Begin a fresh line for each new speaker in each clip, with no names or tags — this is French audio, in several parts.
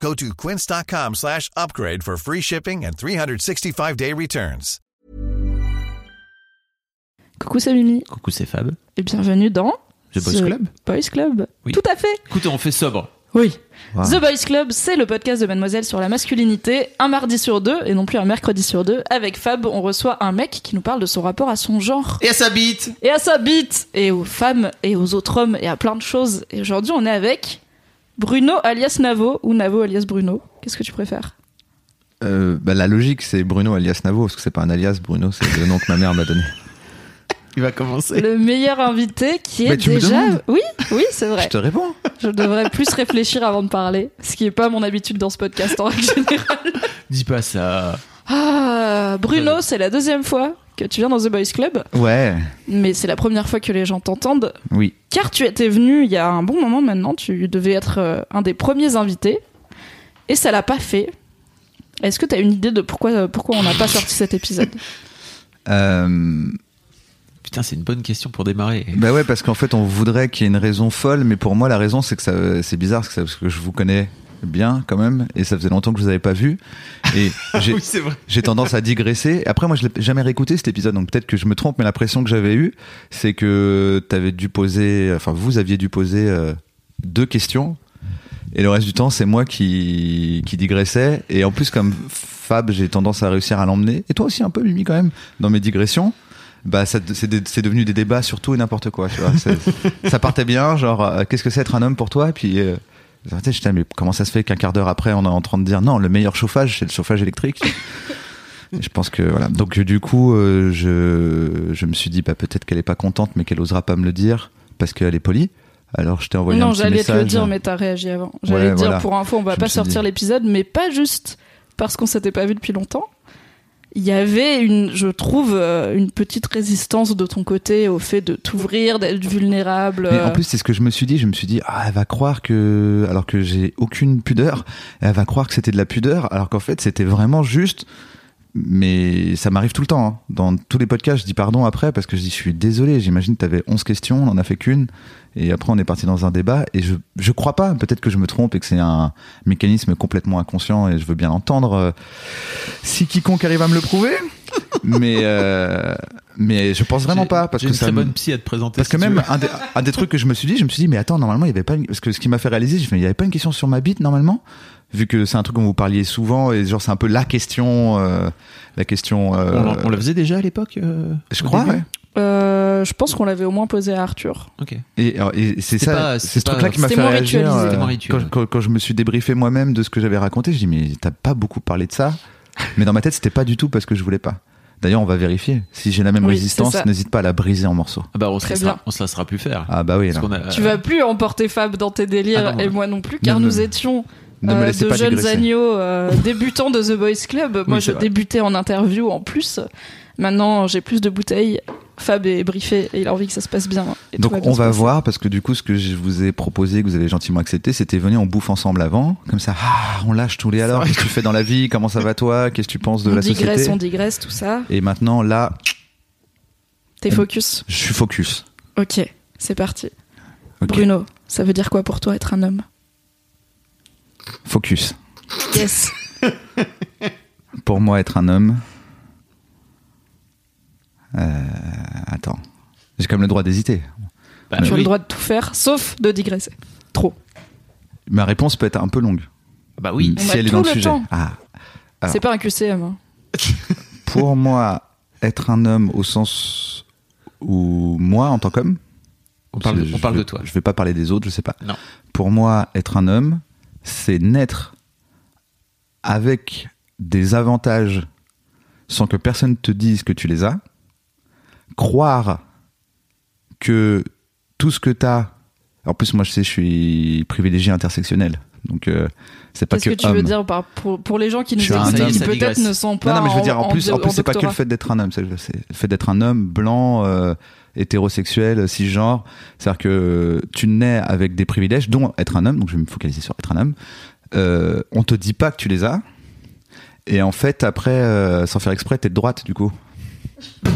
Go to quince.com slash upgrade for free shipping and 365-day returns.
Coucou, c'est Mimi.
Coucou, c'est Fab.
Et bienvenue dans
The Boys Club
Boys Club.
Oui.
Tout à fait.
Écoute, on fait sobre.
Oui.
Wow.
The Boys Club, c'est le podcast de Mademoiselle sur la masculinité, un mardi sur deux et non plus un mercredi sur deux. Avec Fab, on reçoit un mec qui nous parle de son rapport à son genre
Et à sa bite
et à sa bite et aux femmes et aux autres hommes et à plein de choses. Et aujourd'hui, on est avec Bruno alias Navo ou Navo alias Bruno. Qu'est-ce que tu préfères?
Euh, bah, la logique, c'est Bruno alias Navo, parce que c'est pas un alias, Bruno, c'est le nom que ma mère m'a donné.
Il va commencer.
Le meilleur invité qui est
Mais tu me
déjà. Oui, oui, c'est vrai.
Je te réponds.
Je devrais plus réfléchir avant de parler, ce qui est pas mon habitude dans ce podcast en règle générale.
Dis pas ça.
Ah, Bruno, c'est la deuxième fois que tu viens dans The Boys Club,
Ouais,
mais c'est la première fois que les gens t'entendent,
oui.
car tu étais venu il y a un bon moment maintenant, tu devais être euh, un des premiers invités, et ça l'a pas fait. Est-ce que tu as une idée de pourquoi, pourquoi on n'a pas sorti cet épisode?
Euh,
Putain, c'est une bonne question pour démarrer.
bah ouais, parce qu'en fait, on voudrait qu'il y ait une raison folle, mais pour moi, la raison, c'est que ça, c'est bizarre, parce que je vous connais bien quand même, et ça faisait longtemps que je vous avais pas vu, et j'ai,
oui, c'est vrai.
j'ai tendance à digresser. Après, moi, je l'ai jamais réécouté cet épisode, donc peut-être que je me trompe, mais l'impression que j'avais eue, c'est que t'avais dû poser, enfin, vous aviez dû poser euh, deux questions, et le reste du temps, c'est moi qui, qui digressais. Et en plus, comme Fab, j'ai tendance à réussir à l'emmener, et toi aussi un peu, Mimi, quand même, dans mes digressions. Bah, c'est devenu des débats sur tout et n'importe quoi, tu vois. C'est- ça partait bien, genre, euh, qu'est-ce que c'est être un homme pour toi? Et puis, euh, j'étais, mais comment ça se fait qu'un quart d'heure après, on est en train de dire non, le meilleur chauffage, c'est le chauffage électrique Je pense que voilà. Donc euh, du coup, euh, je, je me suis dit, bah, peut-être qu'elle est pas contente, mais qu'elle osera pas me le dire parce qu'elle est polie. Alors je t'ai envoyé un
Non,
petit
j'allais te
message.
le dire, mais t'as réagi avant. J'allais
Ouais,
te dire,
voilà.
pour info, on va
Je
pas sortir l'épisode, mais pas juste parce qu'on s'était pas vu depuis longtemps. Il y avait une, je trouve, euh, une petite résistance de ton côté au fait de t'ouvrir, d'être vulnérable.
Mais en plus, c'est ce que je me suis dit. Je me suis dit, ah, elle va croire que, alors que j'ai aucune pudeur, elle va croire que c'était de la pudeur, alors qu'en fait, c'était vraiment juste. Mais ça m'arrive tout le temps. hein. Dans tous les podcasts, je dis pardon après parce que je dis, je suis désolé. J'imagine que tu avais 11 questions, on en a fait qu'une. Et après, on est parti dans un débat. Et je, je crois pas. Peut-être que je me trompe et que c'est un mécanisme complètement inconscient et je veux bien l'entendre. euh, si quiconque arrive à me le prouver. mais, euh, mais je pense vraiment pas parce que
une
ça
très bonne psy à te présenter.
parce que
si
même un des, un des trucs que je me suis dit, je me suis dit, mais attends, normalement, il y avait pas une... Parce que ce qui m'a fait réaliser, fait, il y avait pas une question sur ma bite, normalement Vu que c'est un truc dont vous parliez souvent, et genre, c'est un peu la question, euh, la question... euh,
On, on le faisait déjà à l'époque euh,
je crois, ouais.
Euh, je pense qu'on l'avait au moins posé à Arthur.
Ok.
Et, c'est ça, c'est ce truc-là qui m'a fait réagir. euh, quand, quand- quand je me suis débriefé moi-même de ce que j'avais raconté, je dis, mais t'as pas beaucoup parlé de ça. Mais dans ma tête, c'était pas du tout parce que je voulais pas. D'ailleurs, on va vérifier. Si j'ai la même
Oui,
résistance, n'hésite pas à la briser en morceaux.
Ah bah, on se,
Très
laissera,
bien.
on se laissera plus faire.
Ah bah oui,
a-
Tu vas plus emporter Fab dans tes délires
Ah non,
et moi non plus, car nous étions
ne me
euh, de
pas
jeunes agneaux euh, débutants de The Boys Club. Moi,
Oui,
je
vrai.
débutais en interview en plus. Maintenant, j'ai plus de bouteilles. Fab est briefé et il a envie que ça se passe bien. Et
Donc
bien
on va voir parce que du coup ce que je vous ai proposé que vous avez gentiment accepté c'était venir on bouffe ensemble avant comme ça ah, on lâche tous les alors qu'est-ce que tu fais dans la vie? Comment ça va toi? Qu'est-ce que tu penses de
on
la
digresse,
société?
on digresse, tout ça.
et maintenant là
T'es focus.
je suis focus
Ok, c'est parti. Bruno, ça veut dire quoi pour toi être un homme?
Focus
Yes.
pour moi être un homme euh, attends j'ai quand même le droit d'hésiter
Bah,
tu as
oui.
le droit de tout faire, sauf de digresser. Trop.
ma réponse peut être un peu longue
Bah oui.
On
si
a
elle est dans le
le
sujet ah.
C'est pas un QCM. hein.
pour moi être un homme au sens où moi en tant qu'homme
On parle, de, on parle de toi.
je vais pas parler des autres je sais pas
Non.
pour moi, être un homme, c'est naître avec des avantages sans que personne te dise que tu les as, croire que tout ce que tu as, en plus moi je sais, je suis privilégié intersectionnel, Donc euh, c'est pas
Qu'est-ce
que,
que, tu veux dire par, pour, pour les gens qui nous écoutent qui peut-être ne sont pas
Non, non, mais je veux dire, en, plus, en plus, c'est pas que le fait d'être un homme, c'est c'est le fait d'être un homme blanc, euh, hétérosexuel, cisgenre. C'est-à-dire que tu nais avec des privilèges, dont être un homme, donc je vais me focaliser sur être un homme. Euh, on te dit pas que tu les as. Et en fait, après, euh, sans faire exprès, t'es de droite, du coup.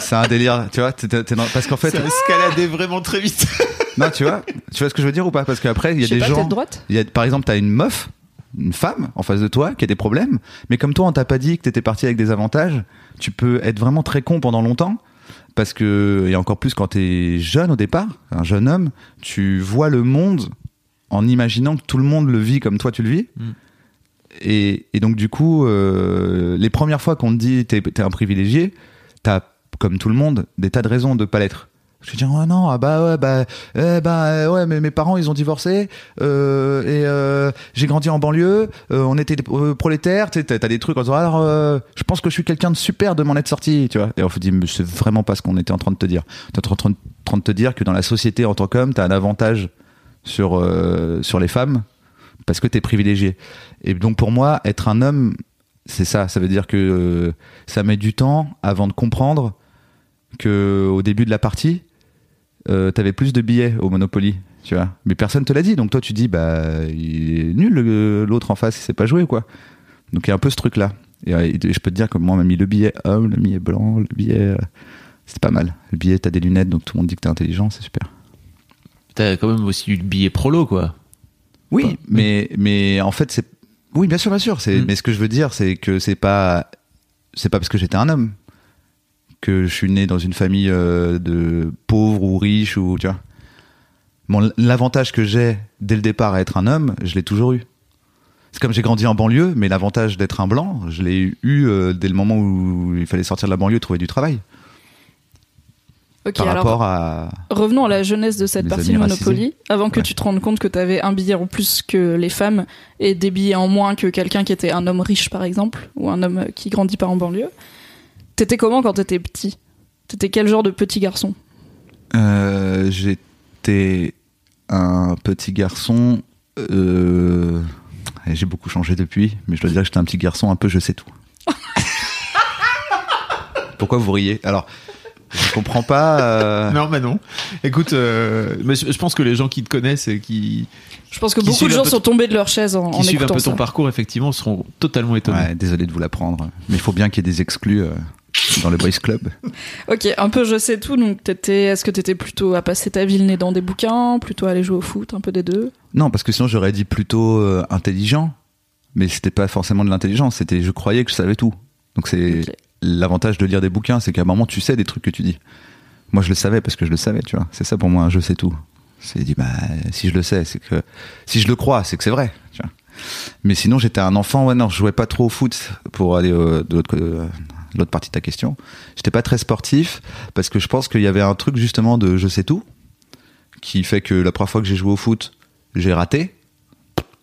c'est un délire, tu vois, dans- parce qu'en fait,
Ça a escaladé vraiment très vite.
non, tu vois, tu vois ce que je veux dire ou pas? Parce qu'après, il y a des
pas,
gens.
de droite?
Il y a, par exemple, t'as une meuf, une femme en face de toi qui a des problèmes, mais comme toi, on t'a pas dit que t'étais parti avec des avantages, tu peux être vraiment très con pendant longtemps. Parce que, et encore plus quand t'es jeune au départ, un jeune homme, tu vois le monde en imaginant que tout le monde le vit comme toi tu le vis.
Mm.
Et, et donc, du coup, euh, les premières fois qu'on te dit t'es t'es un privilégié, t'as, comme tout le monde, des tas de raisons de pas l'être. Je te dis, oh non, ah bah ouais, bah, eh bah euh, ouais, mais mes parents ils ont divorcé, euh, et euh, j'ai grandi en banlieue, euh, on était prolétaires, tu t'as des trucs en disant, alors je pense que je suis quelqu'un de super de m'en être sorti, tu vois. Et on se dit, mais c'est vraiment pas ce qu'on était en train de te dire. T'es en train, de te dire que dans la société en tant qu'homme, t'as un avantage sur, sur les femmes parce que t'es privilégié. Et donc pour moi, être un homme, c'est ça. Ça veut dire que ça met du temps avant de comprendre que au début de la partie, euh, t'avais plus de billets au Monopoly, tu vois. Mais personne te l'a dit, donc toi tu dis bah il est nul l'autre en face, il sait pas jouer quoi. Donc il y a un peu ce truc là. Et, euh, et je peux te dire que moi on m'a mis le billet homme, le billet blanc, le billet, euh, c'est pas mal. Le billet t'as des lunettes, donc tout le monde dit que t'es intelligent, c'est super.
T'as quand même aussi eu le billet prolo, quoi.
Oui, mais mais en fait c'est oui bien sûr bien sûr c'est
Mm.
mais ce que je veux dire c'est que c'est pas c'est pas parce que j'étais un homme que je suis né dans une famille euh, de pauvres ou riches ou tu vois. Bon l'avantage que j'ai dès le départ à être un homme, je l'ai toujours eu. C'est comme j'ai grandi en banlieue, mais l'avantage d'être un blanc, je l'ai eu euh, dès le moment où il fallait sortir de la banlieue et trouver du travail. Par
alors
rapport à
revenons à la jeunesse de cette partie de Monopoly. Avant que tu te rendes compte que tu avais un billet en plus que les femmes et des billets en moins que quelqu'un qui était un homme riche, par exemple, ou un homme qui grandit pas en banlieue. T'étais comment quand t'étais petit? T'étais quel genre de petit garçon?
Euh, J'étais un petit garçon. euh, J'ai beaucoup changé depuis, mais je dois dire que j'étais un petit garçon un peu je sais tout. Pourquoi vous riez? Alors, je comprends pas. euh,
Non, mais non. Écoute, euh, mais je je pense que les gens qui te connaissent et qui,
Je pense que beaucoup de gens sont tombés de leur chaise en,
qui
en
suivent un peu ton
ça.
parcours, effectivement, seront totalement étonnés.
Ouais, désolé de vous l'apprendre, mais il faut bien qu'il y ait des exclus euh, dans le boys club.
Ok, un peu je sais tout. Donc, t'étais, est-ce que t'étais plutôt à passer ta vie le nez dans des bouquins, plutôt à aller jouer au foot, un peu des deux?
Non, parce que sinon j'aurais dit plutôt euh, intelligent, mais c'était pas forcément de l'intelligence. C'était je croyais que je savais tout. Donc c'est l'avantage de lire des bouquins, c'est qu'à un moment tu sais des trucs que tu dis. Moi je le savais parce que je le savais, tu vois. C'est ça pour moi, un je sais tout. C'est dit bah si je le sais, c'est que si je le crois, c'est que c'est vrai. Tu vois. Mais sinon j'étais un enfant, ouais non, je jouais pas trop au foot pour aller euh, de l'autre côté- euh, l'autre partie de ta question. J'étais pas très sportif parce que je pense qu'il y avait un truc justement de je sais tout qui fait que la première fois que j'ai joué au foot, j'ai raté,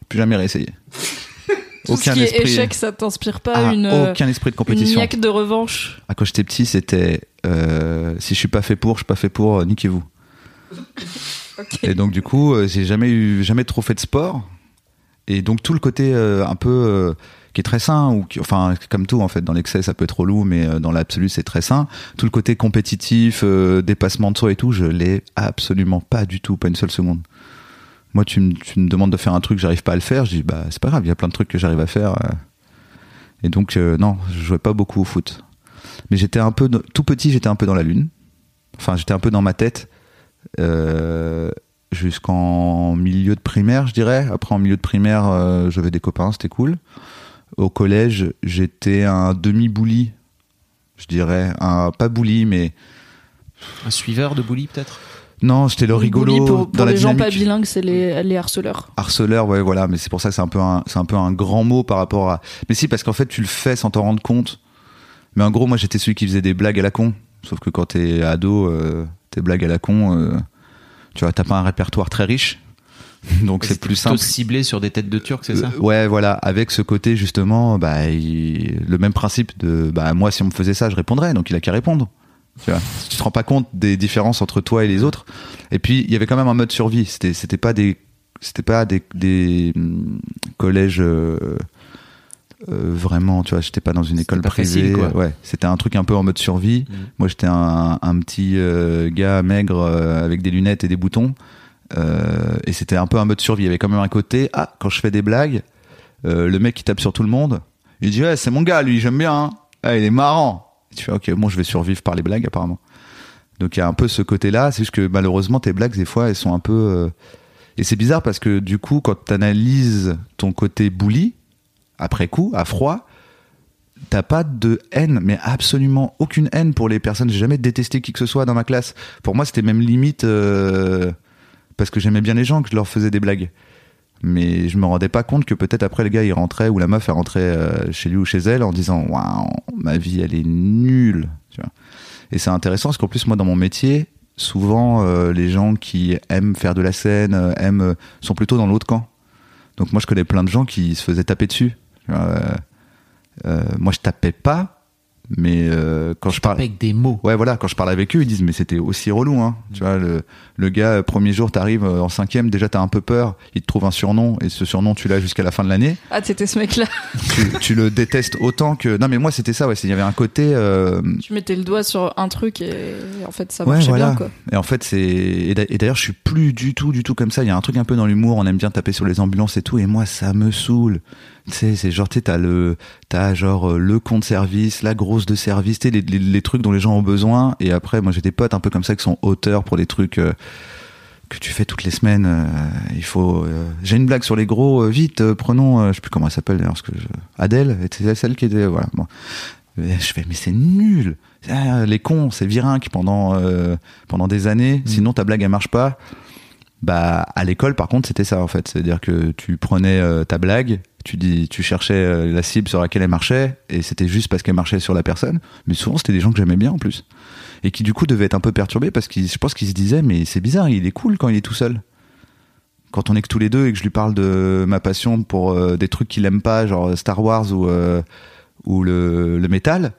plus jamais réessayé.
Tout ce qui est échec, ça t'inspire pas
Ah,
une,
aucun esprit de
une
compétition.
niaque de revanche
Ah, quand j'étais petit, c'était euh, si je suis pas fait pour, je suis pas fait pour, euh, niquez-vous. Et donc du coup, euh, j'ai jamais eu jamais trop fait de sport. Et donc tout le côté un peu qui est très sain ou qui, enfin comme tout en fait dans l'excès ça peut être relou mais euh, dans l'absolu c'est très sain. Tout le côté compétitif, euh, dépassement de soi et tout, je l'ai absolument pas du tout, pas une seule seconde. Moi tu me tu me demandes de faire un truc, j'arrive pas à le faire, je dis bah c'est pas grave, il y a plein de trucs que j'arrive à faire. euh. Et donc non, je jouais pas beaucoup au foot. Mais j'étais un peu tout petit, j'étais un peu dans la lune. Enfin, j'étais un peu dans ma tête jusqu'en milieu de primaire, je dirais. Après, en milieu de primaire, j'avais des copains, c'était cool. Au collège, j'étais un demi-bouli, je dirais. Un, pas bouli, mais
Un suiveur de bully, peut-être?
Non, j'étais le rigolo
pour,
dans la
les gens pas bilingues, c'est les, les harceleurs.
Harceleur, ouais, voilà, mais c'est pour ça que c'est un peu un, c'est un peu un grand mot par rapport à. Mais si, parce qu'en fait, tu le fais sans t'en rendre compte. Mais en gros, moi, j'étais celui qui faisait des blagues à la con. Sauf que quand t'es ado, euh, tes blagues à la con, euh, tu vois, t'as pas un répertoire très riche. Donc c'est plus
plutôt
simple.
ciblé sur des têtes de Turcs, c'est ça
Euh, ouais, voilà, avec ce côté justement, bah, il- le même principe de, bah, moi, si on me faisait ça, je répondrais, donc il a qu'à répondre. Tu vois, tu te rends pas compte des différences entre toi et les autres. Et puis, il y avait quand même un mode survie. C'était, c'était pas des c'était pas des, des hum, collèges euh, euh, vraiment, tu vois, j'étais pas dans une école privée.
facile, quoi.
Ouais, c'était un truc un peu en mode survie.
Mhm.
Moi, j'étais un, un petit euh, gars maigre avec des lunettes et des boutons. Euh, et c'était un peu un mode survie. Il y avait quand même un côté, ah, quand je fais des blagues, euh, le mec qui tape sur tout le monde, il dit, ouais, c'est mon gars, lui, j'aime bien. hein. Ah, il est marrant. Tu fais, ok, bon, je vais survivre par les blagues, apparemment. Donc il y a un peu ce côté-là. C'est juste que malheureusement, tes blagues, des fois, elles sont un peu. euh, Et c'est bizarre parce que du coup, quand tu ton côté bully, après coup, à froid, t'as pas de haine, mais absolument aucune haine pour les personnes. J'ai jamais détesté qui que ce soit dans ma classe. Pour moi, c'était même limite parce que j'aimais bien les gens que je leur faisais des blagues. Mais je me rendais pas compte que peut-être après le gars il rentrait ou la meuf elle rentrait euh, chez lui ou chez elle en disant waouh ma vie elle est nulle. Tu vois. Et c'est intéressant parce qu'en plus moi dans mon métier souvent euh, les gens qui aiment faire de la scène euh, aiment sont plutôt dans l'autre camp. Donc moi je connais plein de gens qui se faisaient taper dessus. Moi je tapais pas, mais euh, quand je parle,
Avec des mots.
ouais voilà, quand je parle avec eux, ils disent mais c'était aussi relou, hein. Tu vois, le, le gars euh, premier jour t'arrives euh, en cinquième, déjà t'as un peu peur, il te trouve un surnom et ce surnom tu l'as jusqu'à la fin de l'année.
Ah, c'était ce mec-là.
tu, tu le détestes autant que non mais moi c'était ça ouais, c'est- il y avait un côté euh,
Tu mettais le doigt sur un truc et en fait ça
Ouais,
marchait
voilà.
bien quoi.
Et en fait, c'est et d'ailleurs, je suis plus du tout, du tout comme ça. Il y a un truc un peu dans l'humour. On aime bien taper sur les ambulances et tout. Et moi, ça me saoule. Tu sais, c'est genre, tu sais, t'as le, t'as genre euh, le compte service, la grosse de service, tu sais, les, les, les trucs dont les gens ont besoin. Et après, moi, j'ai des potes un peu comme ça qui sont auteurs pour des trucs. euh, que tu fais toutes les semaines, euh, il faut. euh, J'ai une blague sur les gros, euh, vite, euh, prenons, euh, je sais plus comment elle s'appelle d'ailleurs, parce que je- Adèle, c'était celle qui était, voilà. Bon. Je fais, mais c'est nul. Ah, les cons, c'est virinque pendant euh, pendant des années. Sinon ta blague elle marche pas. Bah à l'école par contre c'était ça en fait, c'est-à-dire que tu prenais euh, ta blague, tu dis, tu cherchais euh, la cible sur laquelle elle marchait et c'était juste parce qu'elle marchait sur la personne. Mais souvent c'était des gens que j'aimais bien en plus et qui du coup devaient être un peu perturbés parce qu'ils, je pense qu'ils se disaient mais c'est bizarre, il est cool quand il est tout seul. Quand on est que tous les deux et que je lui parle de ma passion pour euh, des trucs qu'il aime pas, genre Star Wars ou ou le, le métal,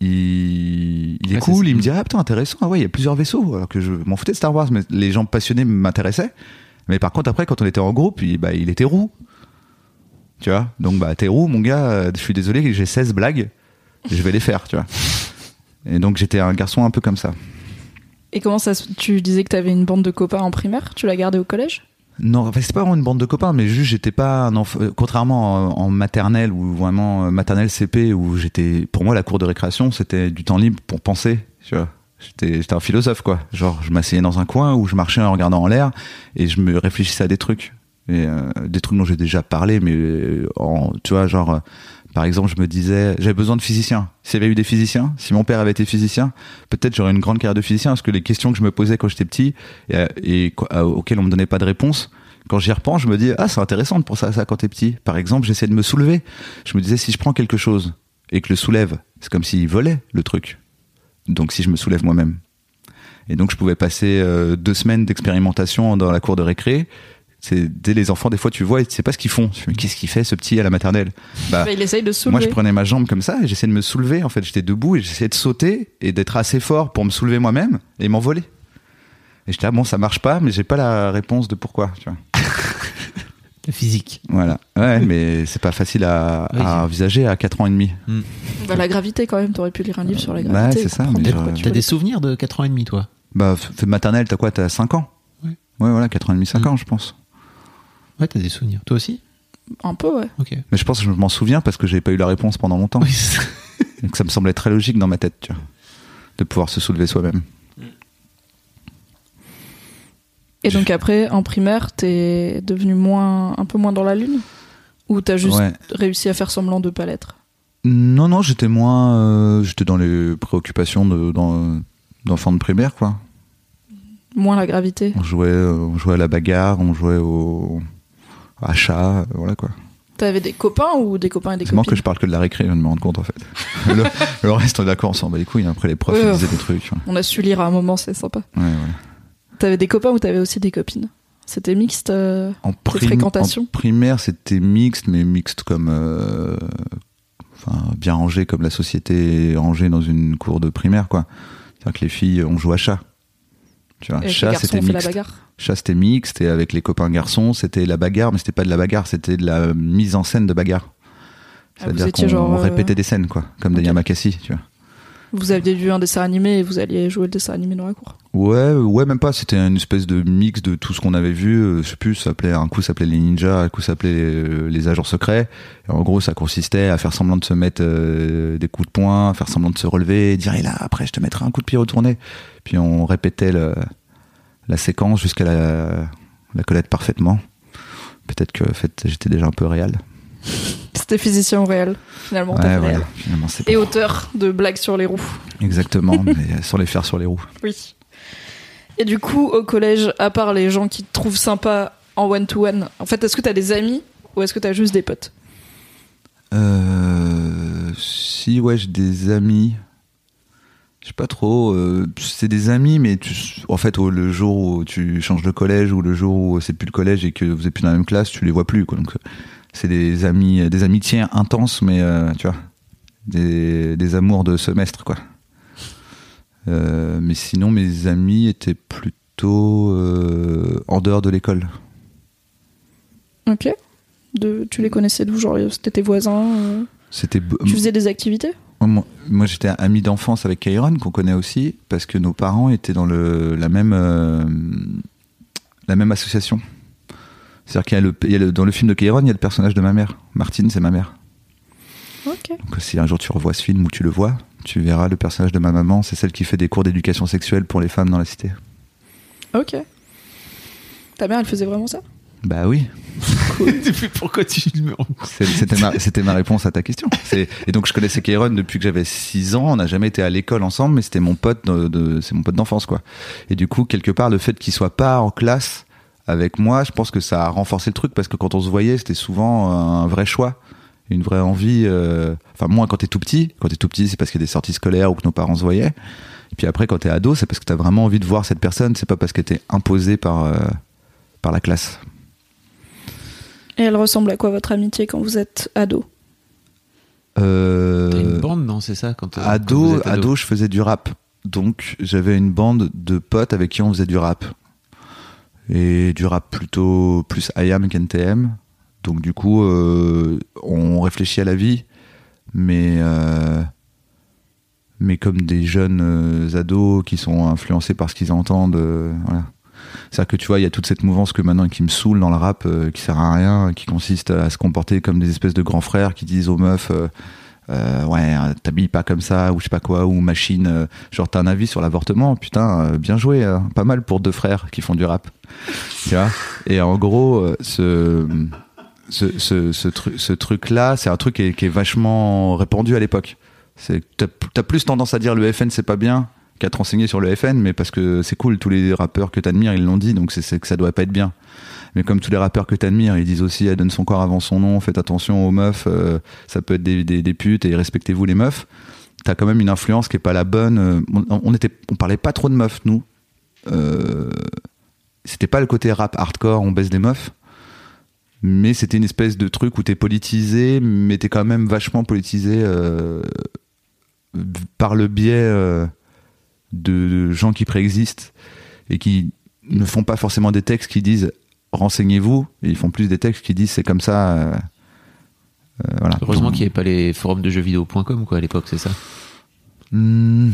il, il est
Ouais,
cool, il me dit ah putain intéressant, ah ouais il y a plusieurs vaisseaux, alors que je m'en foutais de Star Wars, mais les gens passionnés m'intéressaient. Mais par contre après quand on était en groupe, il, bah, il était roux. Tu vois? Donc bah t'es roux mon gars, euh, je suis désolé, j'ai 16 blagues, je vais les faire, tu vois. Et donc j'étais un garçon un peu comme ça.
Et comment ça se- Tu disais que t'avais une bande de copains en primaire? Tu l'as gardé au collège?
Non, enfin, c'est pas vraiment une bande de copains, mais juste j'étais pas un enfant. euh, Contrairement en, maternelle ou vraiment euh, maternelle CP où j'étais, pour moi la cour de récréation c'était du temps libre pour penser, tu vois. J'étais, un philosophe quoi. Genre je m'asseyais dans un coin où je marchais en regardant en l'air et je me réfléchissais à des trucs, euh, des trucs dont j'ai déjà parlé, mais tu vois genre. Par exemple, je me disais, j'avais besoin de physiciens. S'il y avait eu des physiciens, si mon père avait été physicien, peut-être j'aurais une grande carrière de physicien, parce que les questions que je me posais quand j'étais petit et, euh, et euh, auxquelles on me donnait pas de réponse, quand j'y repense, je me dis ah c'est intéressant penser à ça quand t'es petit. Par exemple, j'essayais de me soulever. Je me disais si je prends quelque chose et que le soulève, c'est comme s'il volait le truc. Donc si je me soulève moi-même. Et donc je pouvais passer euh, deux semaines d'expérimentation dans la cour de récré. C'est dès les enfants des fois tu vois et tu sais pas ce qu'ils font. Tu fais, mais qu'est-ce qu'il fait ce petit à la maternelle? Bah
Bah, Il essaye de se
moi, je
soulever.
prenais ma jambe comme ça et j'essayais de me soulever. En fait, j'étais debout et j'essayais de sauter et d'être assez fort pour me soulever moi-même et m'envoler. Et j'étais, ah bon, ça marche pas, mais j'ai pas la réponse de pourquoi, tu vois.
La physique.
Voilà. Ouais, mais c'est pas facile à,
Oui,
à
c'est-
envisager à 4 ans et demi.
Bah, la gravité quand même, t'aurais pu lire un livre sur la
Ouais,
gravité.
c'est ça,
T'as
voulais-
des souvenirs de 4 ans et demi, toi?
Bah, maternelle, t'as quoi? T'as 5 ans?
Ouais.
Ouais, voilà, 4 ans et demi, 5
Mm.
ans, je pense.
Ouais, t'as des souvenirs. Toi aussi?
Un peu, ouais.
Ok.
Mais je pense que je m'en souviens parce que j'ai pas eu la réponse pendant longtemps.
Oui.
Donc ça me semblait très logique dans ma tête, tu vois, de pouvoir se soulever soi-même.
Et donc après, en primaire, t'es devenu moins, un peu moins dans la lune? Ou t'as juste
Ouais.
réussi à faire semblant de pas l'être?
Non, non, j'étais moins. euh, j'étais dans les préoccupations de- dans- d'enfants de primaire, quoi.
Moins la gravité?
On jouait, euh, on jouait à la bagarre, on jouait au à chat, euh, voilà quoi.
T'avais des copains ou des copains et des
C'est
copines
que je parle que de la récré, je viens de me rendre compte en fait. le, le reste, on est d'accord, on s'en bat les couilles. Après, les profs,
Ouais,
ils
ouais.
disaient des trucs. Ouais,
On a su lire à un moment, c'est sympa.
ouais.
T'avais des copains ou t'avais aussi des copines? C'était mixte euh,
En, prim-
fréquentations?
en primaire, c'était mixte, mais mixte comme. euh, Enfin, bien rangé comme la société est rangée dans une cour de primaire, quoi. C'est-à-dire que les filles, on joue à chat. Tu vois,
garçons,
c'était mixte. Chat c'était mixte et avec les copains garçons c'était la bagarre, mais c'était pas de la bagarre, c'était de la mise en scène de bagarre.
Ah,
C'est-à-dire qu'on
genre, euh,
répétait des scènes quoi, comme
ok.
Yamakasi, tu vois.
Vous aviez vu un dessin animé et vous alliez jouer le dessin animé dans la cour.
Ouais, ouais, même pas. C'était une espèce de mix de tout ce qu'on avait vu. Euh, Je sais plus, ça s'appelait un coup ça s'appelait les ninjas, un coup ça s'appelait euh, les agents secrets. Et en gros, ça consistait à faire semblant de se mettre euh, des coups de poing, faire semblant de se relever, dire et là après je te mettrai un coup de pied retourné. Puis on répétait la séquence jusqu'à la, la parfaitement. Peut-être que j'étais déjà un peu réel.
C'était physicien au réel, finalement.
Ouais,
t'as fait
voilà.
réel.
Finalement, c'est
Et
pas-
auteur de blagues sur les roues.
exactement, mais sans les faire sur les roues.
Oui. Et du coup, au collège, à part les gens qui te trouvent sympa en one-to-one, en fait, est-ce que t'as des amis ou est-ce que t'as juste des potes?
Euh, si ouais, j'ai des amis. Je sais pas trop. euh, c'est des amis, mais tu, en fait, le jour où tu changes de collège ou le jour où c'est plus le collège et que vous êtes plus dans la même classe, tu les vois plus. Quoi. Donc, euh, c'est des amis, des amitiés intenses, mais euh, tu vois, des, des amours de semestre, quoi. Euh, mais sinon, mes amis étaient plutôt euh, en dehors de l'école.
Ok. De, tu les connaissais d'où Genre, c'était tes voisins
C'était
Tu faisais des activités?
Moi, moi, j'étais ami d'enfance avec Kairon, qu'on connaît aussi, parce que nos parents étaient dans le, la, même, la même association. C'est-à-dire qu'il y a, le, il y a le- dans le film de Kairon, il y a le personnage de ma mère. Martine, c'est ma mère.
Ok.
Donc si un jour tu revois ce film ou tu le vois, tu verras le personnage de ma maman, c'est celle qui fait des cours d'éducation sexuelle pour les femmes dans la cité.
Ok. Ta mère, elle faisait vraiment ça?
Bah oui,
Pourquoi tu me
c'était ma, c'était ma réponse à ta question. C'est- Et donc je connaissais Kairon depuis que j'avais 6 ans, on n'a jamais été à l'école ensemble, mais c'était mon pote de, de- c'est mon pote d'enfance quoi. Et du coup, quelque part, le fait qu'il soit pas en classe avec moi, je pense que ça a renforcé le truc parce que quand on se voyait, c'était souvent un vrai choix, une vraie envie. euh, Enfin, moins quand t'es tout petit. Quand t'es tout petit, c'est parce qu'il y a des sorties scolaires ou que nos parents se voyaient. Et puis après, quand t'es ado, c'est parce que t'as vraiment envie de voir cette personne. C'est pas parce qu'elle t'est imposée par euh, par la classe.
Et elle ressemble à quoi votre amitié quand vous êtes ado?
Euh,
T'as une bande, non C'est ça quand, euh, quand
ado, ado, je faisais du rap. Donc j'avais une bande de potes avec qui on faisait du rap. Et du rap plutôt plus IAM qu'NTM. Donc du coup, euh, on réfléchit à la vie, mais, euh, mais comme des jeunes euh, ados qui sont influencés par ce qu'ils entendent. voilà. C'est-à-dire que tu vois, il y a toute cette mouvance que maintenant qui me saoule dans le rap, qui sert à rien, qui consiste à se comporter comme des espèces de grands frères qui disent aux meufs euh, ouais, euh, t'habilles pas comme ça, ou je sais pas quoi, ou machine, euh, genre t'as un avis sur l'avortement, putain, euh, bien joué, euh, pas mal pour deux frères qui font du rap. tu vois? Et en gros, euh, ce, ce, ce, ce, ce truc-là, c'est un truc qui est, vachement répandu à l'époque. T'as plus tendance à dire le FN c'est pas bien qu'à te renseigner sur le FN, mais parce que c'est cool, tous les rappeurs que t'admires, ils l'ont dit, donc c'est- que ça doit pas être bien. Mais comme tous les rappeurs que t'admires, ils disent aussi elle donne son corps avant son nom, faites attention aux meufs, euh, ça peut être des, des, putes et respectez-vous les meufs. T'as quand même une influence qui est pas la bonne. euh, On, était, on parlait pas trop de meufs nous. Euh, c'était pas le côté rap hardcore, on baisse des meufs. Mais c'était une espèce de truc où t'es politisé, mais t'es quand même vachement politisé par le biais de, gens qui préexistent et qui ne font pas forcément des textes qui disent renseignez-vous, ils font plus des textes qui disent c'est comme ça. euh, euh, voilà.
Heureusement qu'il n'y avait pas les forums de jeuxvideo.com quoi à l'époque, c'est ça?
Hmm,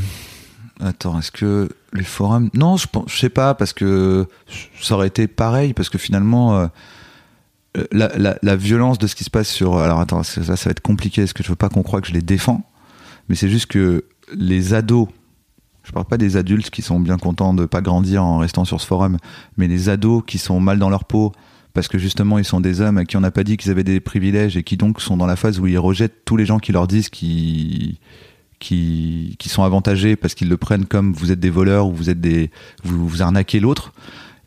Attends, est-ce que les forums? Non, je pense, je sais pas parce que ça aurait été pareil parce que finalement euh, la, la- la violence de ce qui se passe sur alors attends, ça, ça va être compliqué parce que je veux pas qu'on croie que je les défends, mais c'est juste que les ados, je parle pas des adultes qui sont bien contents de pas grandir en restant sur ce forum, mais les ados qui sont mal dans leur peau parce que justement ils sont des hommes à qui on n'a pas dit qu'ils avaient des privilèges et qui donc sont dans la phase où ils rejettent tous les gens qui leur disent qu'ils qui, qui sont avantagés parce qu'ils le prennent comme vous êtes des voleurs ou vous êtes des vous, vous arnaquez l'autre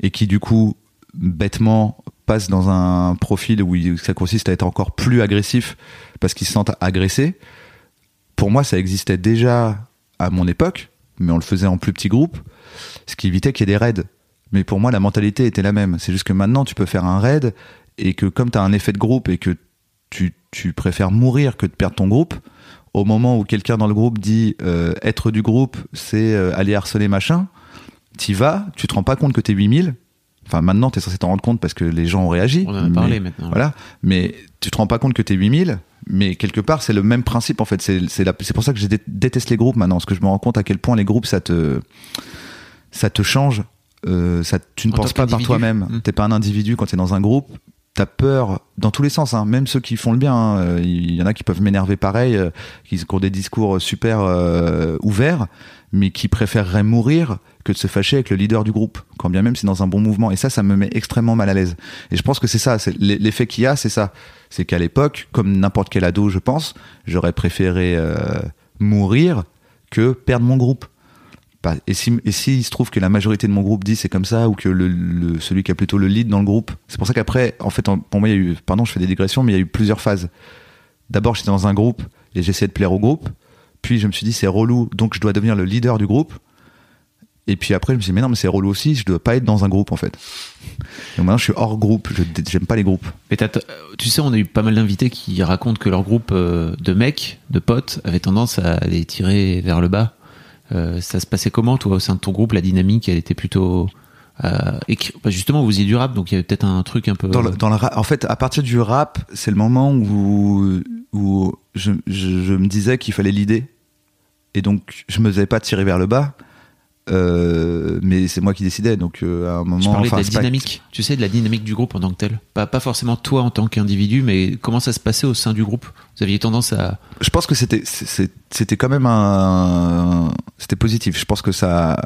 et qui du coup bêtement passent dans un profil où ça consiste à être encore plus agressif parce qu'ils se sentent agressés. Pour moi, ça existait déjà à mon époque, mais on le faisait en plus petit groupe, ce qui évitait qu'il y ait des raids. Mais pour moi, la mentalité était la même. C'est juste que maintenant, tu peux faire un raid et que comme tu as un effet de groupe et que tu, tu préfères mourir que de perdre ton groupe, au moment où quelqu'un dans le groupe dit euh, être du groupe, c'est euh, aller harceler machin, t'y vas, tu te rends pas compte que t'es 8000. Enfin, maintenant, t'es censé t'en rendre compte parce que les gens ont réagi.
On en a
mais-
parlé maintenant.
Voilà. Mais tu te rends pas compte que t'es 8000. Mais quelque part, c'est le même principe, en fait. C'est, c'est, la- c'est pour ça que je dé- déteste les groupes maintenant. Parce que je me rends compte à quel point les groupes, ça te, ça te change. Euh, ça, tu ne
En
penses pas par toi-même.
Mm.
T'es pas un individu quand t'es dans un groupe. T'as peur dans tous les sens, hein. même ceux qui font le bien. hein. Euh, Il y en a qui peuvent m'énerver pareil, euh, qui ont des discours super euh, ouverts, mais qui préféreraient mourir que de se fâcher avec le leader du groupe, quand bien même c'est dans un bon mouvement. Et ça, ça me met extrêmement mal à l'aise. Et je pense que c'est ça, c'est l'e- l'effet qu'il y a, c'est ça. C'est qu'à l'époque, comme n'importe quel ado, je pense, j'aurais préféré euh, mourir que perdre mon groupe. Et si, et si se trouve que la majorité de mon groupe dit c'est comme ça, ou que celui qui a plutôt le lead dans le groupe, c'est pour ça qu'après, en fait, pour moi, il y a eu, pardon, je fais des digressions, mais il y a eu plusieurs phases. D'abord, j'étais dans un groupe et j'essayais de plaire au groupe. Puis je me suis dit c'est relou, donc je dois devenir le leader du groupe. Et puis après, je me suis dit mais non, mais c'est relou aussi, je dois pas être dans un groupe en fait. Donc maintenant, je suis hors groupe, je j'aime pas les groupes.
Mais t'as- tu sais, on a eu pas mal d'invités qui racontent que leur groupe euh, de mecs, de potes, avait tendance à les tirer vers le bas. Euh, ça se passait comment, toi, au sein de ton groupe La dynamique, elle était plutôt. euh, écri- bah, justement, vous faisiez du rap, donc il y avait peut-être un truc un peu.
Dans le, en fait, à partir du rap, c'est le moment où, où je, je, je me disais qu'il fallait l'idée. Et donc, je me faisais pas tirer vers le bas. Euh, mais c'est moi qui décidais. Donc, euh, à un moment.
Je parlais
enfin,
de la
pas-
dynamique, tu sais, de la dynamique du groupe en tant que tel. Pas, pas forcément toi en tant qu'individu, mais comment ça se passait au sein du groupe? Vous aviez tendance à.
je pense que c'était c'était quand même un c'était positif je pense que ça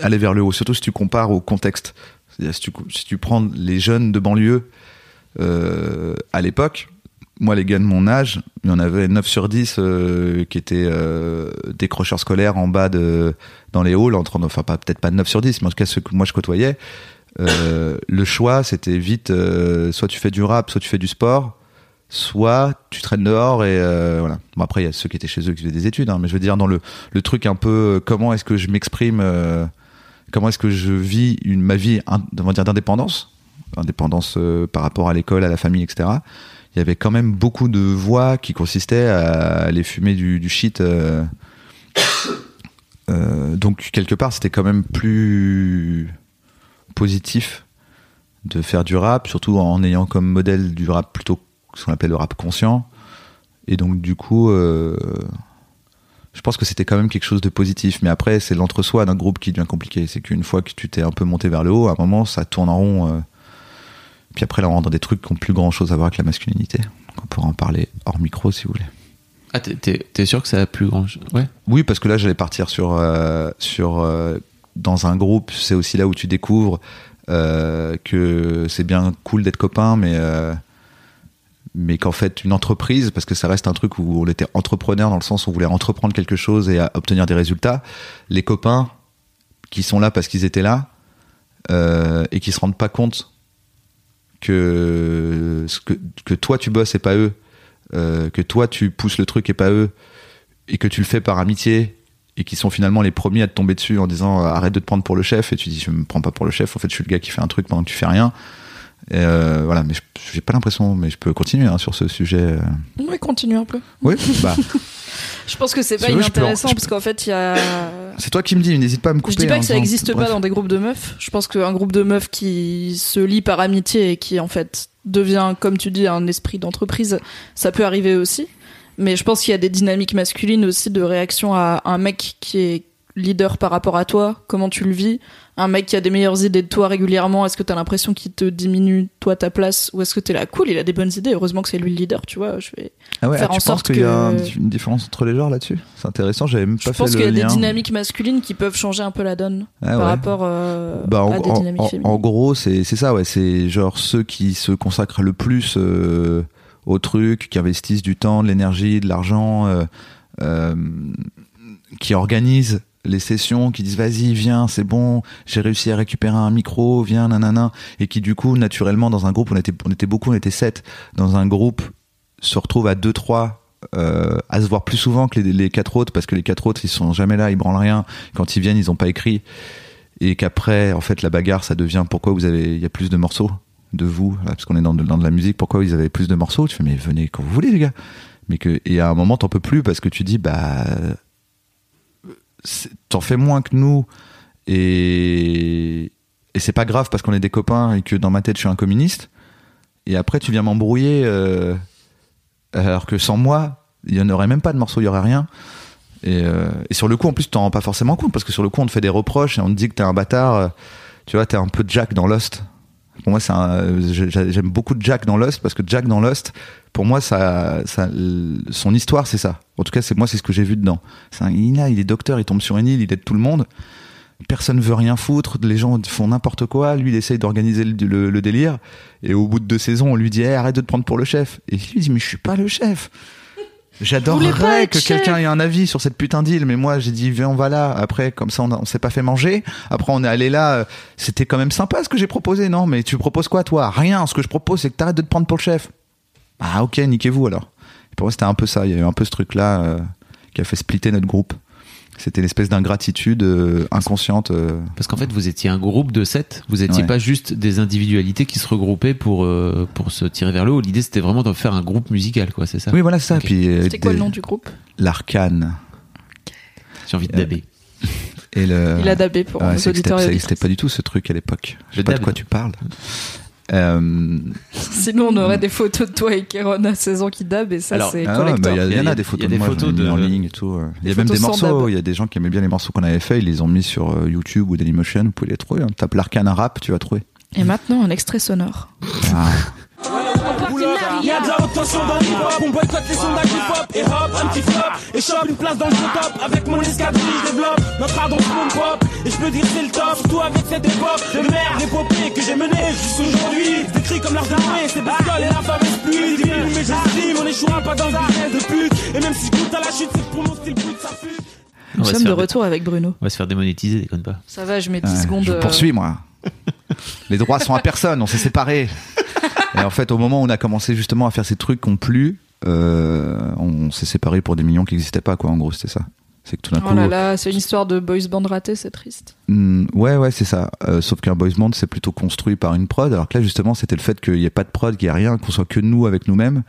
allait vers le haut surtout si tu compares au contexte si tu si tu prends les jeunes de banlieue euh, à l'époque moi les gars de mon âge il y en avait 9 sur 10 euh, qui étaient euh, décrocheurs scolaires en bas de dans les halls enfin pas peut-être pas 9 sur 10 mais en tout cas ceux que moi je côtoyais euh, le choix c'était vite soit tu fais du rap soit tu fais du sport soit tu traînes dehors et voilà. Bon après il y a ceux qui étaient chez eux qui faisaient des études, hein, mais je veux dire dans le, le truc un peu comment est-ce que je m'exprime, comment est-ce que je vis une ma vie on dire d'indépendance, indépendance par rapport à l'école, à la famille, etc. Il y avait quand même beaucoup de voix qui consistaient à aller fumer du, du shit. euh, euh, donc quelque part c'était quand même plus positif de faire du rap, surtout en ayant comme modèle du rap plutôt ce qu'on appelle le rap conscient. Et donc du coup, euh, je pense que c'était quand même quelque chose de positif. Mais après, c'est l'entre-soi d'un groupe qui devient compliqué. C'est qu'une fois que tu t'es un peu monté vers le haut, à un moment, ça tourne en rond. Puis après, là, on rentre dans des trucs qui ont plus grand-chose à voir avec la masculinité. Donc on pourra en parler hors micro si vous voulez.
Ah, t'es- sûr que ça a plus grand. Ouais.
Oui, parce que là, j'allais partir sur, euh, sur euh, dans un groupe. C'est aussi là où tu découvres euh, que c'est bien cool d'être copain, mais mais qu'en fait, une entreprise, parce que ça reste un truc où on était entrepreneur dans le sens où on voulait entreprendre quelque chose et obtenir des résultats. Les copains qui sont là parce qu'ils étaient là euh, et qui se rendent pas compte que que toi tu bosses et pas eux, euh, que toi tu pousses le truc et pas eux, et que tu le fais par amitié et qui sont finalement les premiers à te tomber dessus en disant euh, arrête de te prendre pour le chef et tu dis je me prends pas pour le chef en fait je suis le gars qui fait un truc pendant que tu fais rien et euh, voilà mais je- j'ai pas l'impression mais je peux continuer hein, sur ce sujet euh.
Oui, continue un peu.
oui bah
Je pense que c'est pas
peux
inintéressant parce qu'en fait, il y a.
c'est toi qui me dis n'hésite pas à me couper
Je dis pas
en
que ça
disant-
existe pas dans des groupes de meufs. Je pense qu'un groupe de meufs qui se lie par amitié et qui en fait devient, comme tu dis, un esprit d'entreprise, ça peut arriver aussi. Mais je pense qu'il y a des dynamiques masculines aussi de réaction à un mec qui est leader par rapport à toi, comment tu le vis, un mec qui a des meilleures idées de toi régulièrement, est-ce que t'as l'impression qu'il te diminue toi ta place ou est-ce que t'es là cool, il a des bonnes idées, heureusement que c'est lui le leader, tu vois, je vais
ah ouais,
faire
ah,
en sorte
qu'il y a une différence entre les genres là-dessus? C'est intéressant j'avais même
je
pas fait
pense
le
qu'il y a des
lien.
dynamiques masculines qui peuvent changer un peu la donne
Ah
par
ouais.
rapport euh,
Bah, en,
à des dynamiques
en-
féminines.
en gros, c'est c'est ça, ouais. C'est genre ceux qui se consacrent le plus euh, au truc, qui investissent du temps, de l'énergie, de l'argent, euh, qui organisent les sessions, qui disent vas-y, viens, c'est bon, j'ai réussi à récupérer un micro, viens, nanana, et qui du coup, naturellement, dans un groupe, on était, on était beaucoup, on était sept, dans un groupe, se retrouvent à deux, trois, euh, à se voir plus souvent que les, quatre autres, parce que les quatre autres, ils sont jamais là, ils branlent rien, quand ils viennent, ils ont pas écrit, et qu'après, en fait, la bagarre, ça devient pourquoi vous avez, il y a plus de morceaux de vous, parce qu'on est dans de, dans de la musique, pourquoi ils avaient plus de morceaux? Tu fais, mais venez quand vous voulez, les gars. Mais que, et à un moment, t'en peux plus parce que tu dis, bah, t'en fais moins que nous Et, et c'est pas grave parce qu'on est des copains et que dans ma tête je suis un communiste. Et après tu viens m'embrouiller euh, alors que sans moi, il y en aurait même pas de morceau, il y aurait rien. Et, euh, sur le coup, en plus, tu t'en rends pas forcément compte parce que sur le coup, on te fait des reproches et on te dit que t'es un bâtard. Tu vois, t'es un peu Jack dans Lost. Pour moi, c'est j'aime beaucoup Jack dans Lost parce que Jack dans Lost, pour moi, ça, ça, son histoire, c'est ça. En tout cas, c'est moi, c'est ce que j'ai vu dedans. C'est il, il est docteur, il tombe sur une île, il aide tout le monde. Personne veut rien foutre, les gens font n'importe quoi. Lui, il essaye d'organiser le, délire. Et au bout de deux saisons, on lui dit Eh, arrête de te prendre pour le chef. Et lui il dit Mais je suis pas le chef. J'adorerais que quelqu'un ait un avis sur cette putain d'île, mais moi j'ai dit viens on va là. Après comme ça on, s'est pas fait manger. Après on est allé là. euh, C'était quand même sympa ce que j'ai proposé, non? Mais tu proposes quoi toi? Rien. Ce que je propose c'est que t'arrêtes de te prendre pour le chef. Ah ok, niquez-vous alors. Et pour moi c'était un peu ça. Il y a eu un peu ce truc là qui a fait splitter notre groupe. C'était une espèce d'ingratitude euh, inconsciente. euh.
Parce qu'en fait, vous étiez un groupe de sept. Vous étiez
Ouais.
pas juste des individualités qui se regroupaient pour, euh, pour se tirer vers le haut. L'idée, c'était vraiment de faire un groupe musical, quoi, c'est ça
Oui voilà ça.
Ok.
Puis euh,
C'était quoi
des-
le nom du groupe?
L'arcane
J'ai envie de daber.
et le.
Il a dabé pour
Ouais,
nos auditeurs
c'était- pas du tout ce truc à l'époque. Je sais
Le
pas de quoi tu parles. Euh,
Sinon, on aurait des photos de toi et Kéron à 16 ans qui dab et ça, c'est
Ah bah, il y, en
a-
des
y
photos
a des
de moi,
photos de-
en ligne et tout. Il y a même des morceaux, il y a des gens qui aimaient bien les morceaux qu'on avait fait, ils les ont mis sur euh, YouTube ou Dailymotion, vous pouvez les trouver. hein. Tape l'arcane rap, tu vas trouver.
Et maintenant, un extrait sonore.
Ah.
Il y a de la haute tension dans l'hip-hop, on boycotte les sondages hip-hop. Et hop, un petit flop, et chope une place dans le top. Avec mon escadrille, je développe notre art dans le monde pop. Et je peux dire c'est le top, surtout avec cette époque De merde, épopée que j'ai menée jusqu'aujourd'hui Je décris comme l'art d'armée, c'est bestiole et la fameuse pluie mais j'estime, on échouera pas dans le business de pute. Et même si je goûte à la chute, c'est pour mon style brut ça
On
Nous sommes de retour avec Bruno.
On va se faire démonétiser, déconne pas.
Ça va, je mets 10
Ouais,
secondes.
je
euh,
poursuis moi. les droits sont à personne, on s'est séparés. Et en fait, au moment où on a commencé justement à faire ces trucs qui ont plu, euh, on s'est séparés pour des millions qui n'existaient pas, quoi. En gros, c'était ça. C'est que tout d'un
Oh
coup.
là là, c'est une histoire de boys band raté, c'est triste.
Hmm, ouais, ouais, c'est ça. Euh, sauf qu'un boys band, c'est plutôt construit par une prod. Alors que là, justement, c'était le fait qu'il n'y ait pas de prod, qu'il n'y ait rien, qu'on soit que nous avec nous-mêmes,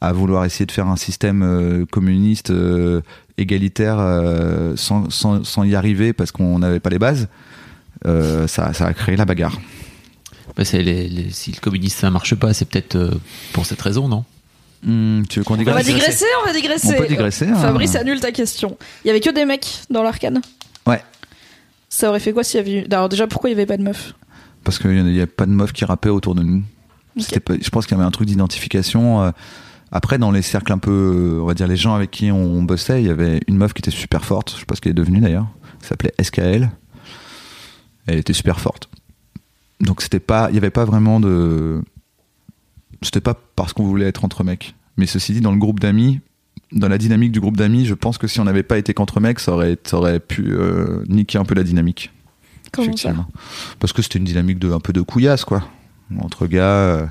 à vouloir essayer de faire un système euh, communiste euh, égalitaire sans, sans, sans y arriver parce qu'on n'avait pas les bases. Ça, ça a créé la bagarre.
Bah, c'est les- les- si le communisme ça marche pas, c'est peut-être euh, pour cette raison, non?
Hmm, tu veux qu'on
On va
digresse
digresser, on va digresser.
On peut digresser, hein.
Fabrice annule ta question. Il y avait que des mecs dans l'arcane?
Ouais.
Ça aurait fait quoi s'il y avait eu. Alors, déjà, pourquoi il y avait pas de meufs
Parce qu'il n'y a pas de meufs qui rappaient autour de nous. Pas- je pense qu'il y avait un truc d'identification. euh, Après, dans les cercles un peu, euh, on va dire les gens avec qui on bossait, il y avait une meuf qui était super forte. Je sais pas ce qu'elle est devenue d'ailleurs. qui s'appelait SKL. Elle était super forte. Donc c'était pas, il y avait pas vraiment de, c'était pas parce qu'on voulait être entre mecs. Mais ceci dit, dans le groupe d'amis, dans la dynamique du groupe d'amis, je pense que si on n'avait pas été qu'entre mecs, ça aurait, ça aurait pu euh, niquer un peu la dynamique.
Comment ça
Effectivement. Parce que c'était une dynamique de un peu de couillasse, quoi. Entre gars, euh,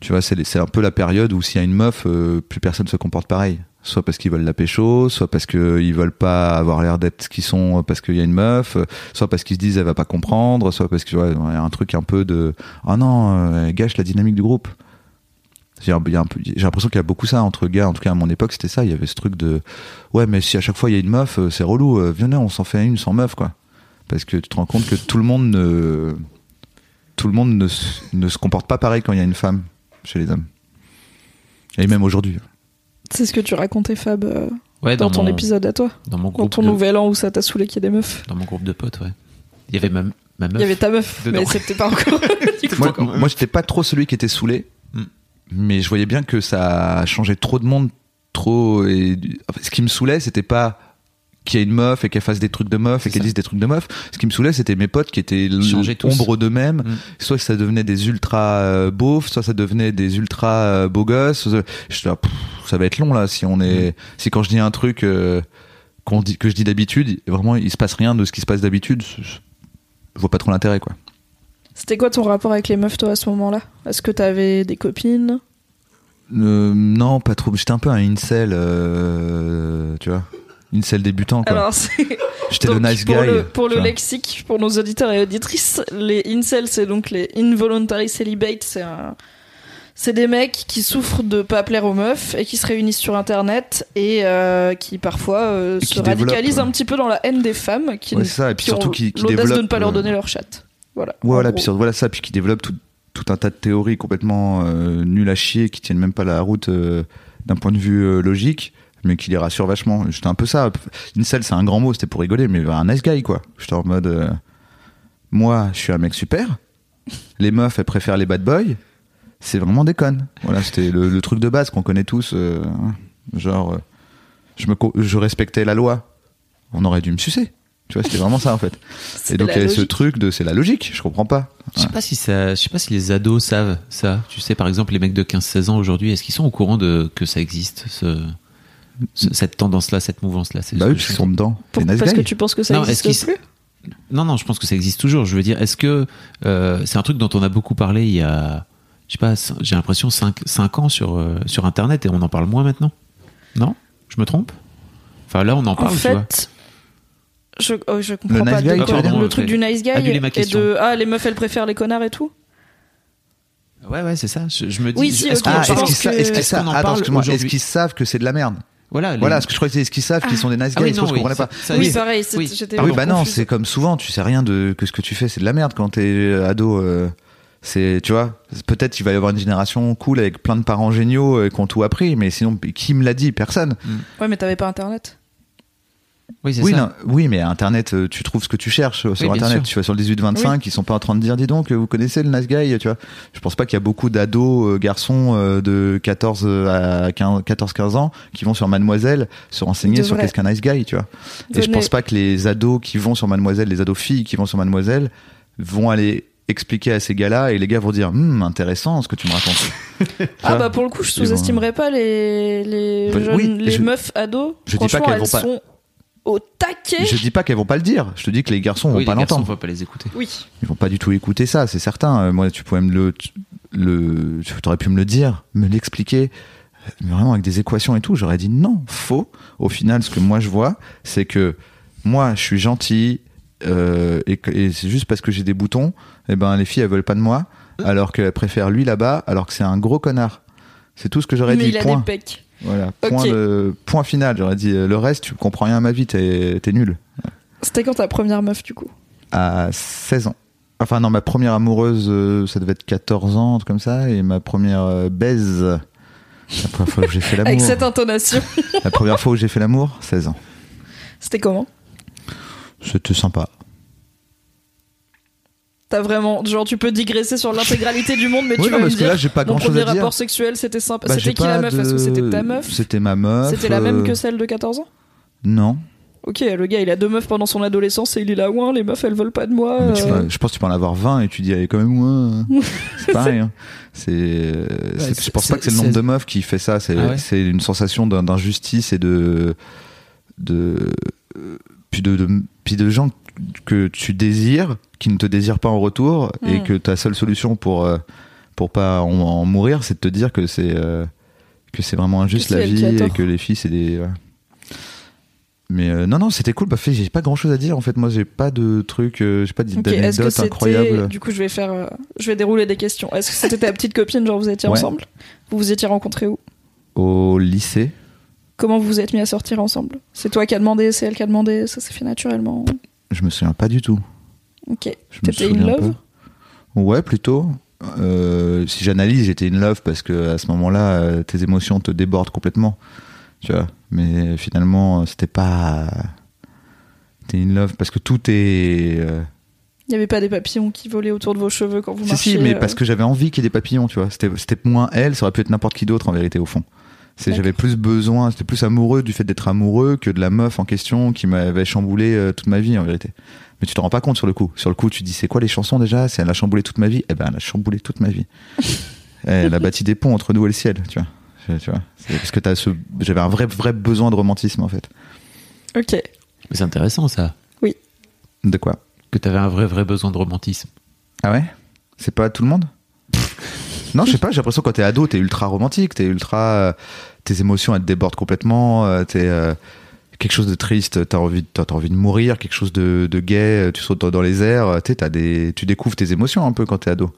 tu vois, c'est un peu la période où s'il y a une meuf, euh, plus personne se comporte pareil. Soit parce qu'ils veulent la pécho, soit parce qu'ils veulent pas avoir l'air d'être ce qu'ils sont euh, parce qu'il y a une meuf, euh, soit parce qu'ils se disent elle va pas comprendre, soit parce que tu vois, il y a un truc un peu de ah non, euh, elle gâche la dynamique du groupe. J'ai l'impression qu'il y a beaucoup ça entre gars, en tout cas à mon époque c'était ça, il y avait ce truc de ouais mais si à chaque fois il y a une meuf, euh, c'est relou, euh, venez on s'en fait une sans meuf quoi. Parce que tu te rends compte que tout le monde ne tout le monde ne, ne se comporte pas pareil quand il y a une femme chez les hommes. Et même aujourd'hui.
C'est ce que tu racontais, Fab, euh,
Ouais,
dans, ton
mon,
épisode à toi.
Dans mon
Dans
groupe,
ton
de,
nouvel an où ça t'a saoulé qu'il y ait des meufs.
dans mon groupe de potes, ouais. Il y avait ma, ma meuf.
Il y avait ta meuf,
Dedans.
mais c'était pas encore.
Moi,
même.
moi j'étais pas trop celui qui était saoulé,
Hmm.
mais je voyais bien que ça a changé trop de monde, trop. Et... enfin, ce qui me saoulait, c'était pas qu'il y ait une meuf et qu'elle fasse des trucs de meuf et qu'elle dise des trucs de meuf. Ce qui me saoulait, c'était mes potes qui étaient l'ombre d'eux-mêmes.
Hmm.
Soit ça devenait des ultra euh, beaufs, soit ça devenait des ultra euh, beaux gosses. Je là, pff, ça va être long là si on est, si quand je dis un truc euh, qu'on dit que je dis d'habitude, vraiment il se passe rien de ce qui se passe d'habitude. Je, je vois pas trop l'intérêt quoi.
C'était quoi ton rapport avec les meufs, toi, à ce moment-là? Est-ce que t'avais des copines?
Euh, non, pas trop. J'étais un peu un incel, euh, tu vois. Incel débutant, quoi.
Alors.
J'étais le nice
pour
guy.
Le, pour le
vois.
lexique, pour nos auditeurs et auditrices, les incels, c'est donc les involuntary celibate. C'est un. C'est des mecs qui souffrent de pas plaire aux meufs et qui se réunissent sur internet et euh, qui parfois euh,
Et
se
qui développent,
radicalisent
ouais.
un petit peu dans la haine des femmes qui,
Ouais, c'est ça, et puis
qui
surtout
ont
qui- qui
l'audace de ne
développent,
pas leur
euh,
donner leur chatte. Voilà.
Ouais, voilà, puis
gros.
sur- voilà ça, puis qui développe tout, tout un tas de théories complètement euh, nulles à chier, qui tiennent même pas la route d'un point de vue logique, mais qui les rassure vachement. J'étais un peu ça. Incel, c'est un grand mot, c'était pour rigoler, mais un nice guy, quoi. J'étais en mode, euh, moi, je suis un mec super. Les meufs, elles préfèrent les bad boys. C'est vraiment des connes. Voilà, c'était le, le truc de base qu'on connaît tous. euh, genre, euh, je, me, je respectais la loi. On aurait dû me sucer. Tu vois, c'était vraiment ça, en fait. Et donc, il y avait ce truc de c'est la logique, je comprends pas.
Je sais pas si ça, je sais pas si les ados savent ça. Tu sais, par exemple, les mecs de 15-16 ans aujourd'hui, est-ce qu'ils sont au courant de que ça existe, ce- cette tendance-là, cette mouvance-là C'est
Bah
ce
oui,
que me
sont
dis.
dedans.
Pour-
nice
parce que
guy.
tu penses que ça
Non,
existe plus
Non, non, je pense que ça existe toujours. Je veux dire, est-ce que euh, c'est un truc dont on a beaucoup parlé il y a, je sais pas, j'ai l'impression 5, ans sur, euh, sur Internet et on en parle moins maintenant Non? Je me trompe? Enfin là, on en
En
parle, tu vois.
je, oh, je comprends
Le
pas
nice guy,
quoi- le truc du nice guy et de ah les meufs elles préfèrent les connards et tout?
Ouais, ouais, c'est ça. Je, je me dis.
Oui, si,
est-ce
ok,
qu'on en
Ah,
je
parle
est-ce
que-
en parle
qu'ils savent que c'est de la merde?
Voilà, les-
Voilà, ce que je croyais, c'est est-ce qu'ils savent qu'ils sont des nice
Ah
guys
oui, non,
ce que je
oui,
comprenais pas.
ça,
oui,
oui.
pareil,
Oui.
j'étais
Pardon,
oui, bah non, c'est comme souvent, tu sais rien de que ce que tu fais, c'est de la merde quand t'es ado. euh, c'est, tu vois, peut-être qu'il va y avoir une génération cool avec plein de parents géniaux euh, qui ont tout appris, mais sinon, qui me l'a dit? Personne.
Ouais, mais t'avais pas internet.
Oui,
Oui,
ça.
non, oui, mais Internet, euh, tu trouves ce que tu cherches euh, sur Internet.
sûr.
Tu vas sur le 18-25, ils sont pas en train de dire, dis donc, vous connaissez le nice guy, tu vois. Je pense pas qu'il y a beaucoup d'ados, euh, garçons euh, de 14 à 15 14-15 ans qui vont sur Mademoiselle se renseigner
De
sur qu'est-ce qu'un nice guy, tu vois. Et je pense pas que les ados qui vont sur Mademoiselle, les ados filles qui vont sur Mademoiselle, vont aller expliquer à ces gars-là et les gars vont dire, hum, intéressant ce que tu me racontes.
Ah bah pour le coup, je
vont-
sous-estimerais pas les les,
Bah,
jeunes-
oui,
les
je-
meufs ados.
je dis pas
Franchement,
qu'elles
elles
vont pas-
sont au taquet.
Je dis pas qu'elles vont pas le dire. Je te dis que les garçons vont
Oui,
pas
les garçons, on
l'entendre.
va pas les écouter.
Oui.
Ils vont pas du tout écouter ça, c'est certain. Euh, Moi, tu pouvais me le, le, tu aurais pu me le dire, me l'expliquer, euh, mais vraiment avec des équations et tout. J'aurais dit non, faux. Au final, ce que moi je vois, c'est que moi, je suis gentil euh, et, c'est juste parce que j'ai des boutons, et ben les filles elles veulent pas de moi, alors qu'elles préfèrent lui là-bas, alors que c'est un gros connard. C'est tout ce que j'aurais
Mais
dit.
il a
Point.
des pecs.
Voilà. Point, de- point final. J'aurais dit le reste, tu comprends rien à ma vie, t'es t'es nul.
C'était quand ta première meuf du coup?
À 16 ans. Enfin non, ma première amoureuse, euh, ça devait être 14 ans, un truc comme ça, et ma première euh, baise, la première fois où j'ai fait l'amour,
Avec cette intonation.
la première fois où j'ai fait l'amour, 16 ans.
C'était comment?
C'était sympa.
T'as vraiment genre tu peux digresser sur l'intégralité du monde, mais
Oui,
tu
non,
vas me
parce que
dire
là, j'ai pas
mon
grand chose
premier
à dire.
rapport sexuel c'était sympa.
Bah,
c'était qui la
pas
meuf?
De-
Est-ce que c'était ta meuf?
C'était ma meuf.
C'était la même
euh,
que celle de 14 ans?
Non.
Ok, le gars il a deux meufs pendant son adolescence et il est là, ouin, les meufs elles veulent pas de moi.
Mais tu
euh.
peux- je pense que tu peux en avoir 20 et tu dis, allez, quand même, ouais. C'est pareil. hein. C'est, euh, c'est-
c'est-
je pense pas que c'est le
c'est-
nombre de meufs qui fait ça. C'est,
Ah ouais
c'est une sensation d'in- d'injustice et de, de, euh, puis de, de, puis de gens que tu désires, qui ne te désirent pas en retour, et
Mm.
que ta seule solution pour, euh, pour pas en, en mourir, c'est de te dire que c'est, euh, que c'est vraiment injuste la vie et que les filles, c'est des, voilà. Mais euh, non, non, c'était cool. Bah, fait, j'ai pas grand chose à dire. En fait, moi, j'ai pas de trucs, euh, j'ai pas
Ok, est-ce que
d'anecdotes
c'était.
incroyables.
Du coup, je vais faire. euh, Je vais dérouler des questions. Est-ce que c'était ta petite copine, genre vous étiez
Ouais.
ensemble? Vous vous étiez rencontrés où?
Au lycée,
Comment vous vous êtes mis à sortir ensemble? C'est toi qui as demandé, c'est elle qui a demandé, ça s'est fait naturellement.
Je me souviens pas du tout.
Ok. T'étais in love.
Ouais, plutôt. Euh, si j'analyse, j'étais in love parce que à ce moment-là, euh, tes émotions te débordent complètement. Tu vois. Mais finalement, euh, c'était pas. T'es in love parce que tout est.
Il n'y avait pas des papillons qui volaient autour de vos cheveux quand vous
Si,
marchiez
si, mais
euh,
parce que j'avais envie qu'il y ait des papillons, tu vois. C'était moins elle, ça aurait pu être n'importe qui d'autre en vérité, au fond. C'est J'avais plus besoin, c'était plus amoureux du fait d'être amoureux que de la meuf en question qui m'avait chamboulé euh, toute ma vie en vérité. Mais tu te rends pas compte sur le coup. Sur le coup, tu dis c'est quoi les chansons déjà? C'est elle a chamboulé toute ma vie. Eh ben, elle a chamboulé toute ma vie. Eh, elle a bâti des ponts entre nous et le ciel, tu vois. Tu vois. C'est parce que t'as ce, j'avais un vrai vrai besoin de romantisme en fait.
Ok.
Mais c'est intéressant ça,
De quoi?
Que t'avais un vrai vrai besoin de romantisme.
Ah ouais? C'est pas tout le monde? Non, je sais pas, j'ai l'impression que quand t'es ado, t'es ultra romantique, t'es ultra. Tes émotions, elles te débordent complètement, euh, t'es. euh, quelque chose de triste, t'as envie, t'as t'as envie de mourir, quelque chose de, de gai, euh, tu sautes dans- les airs, t'as des, tu découvres tes émotions un peu quand t'es ado.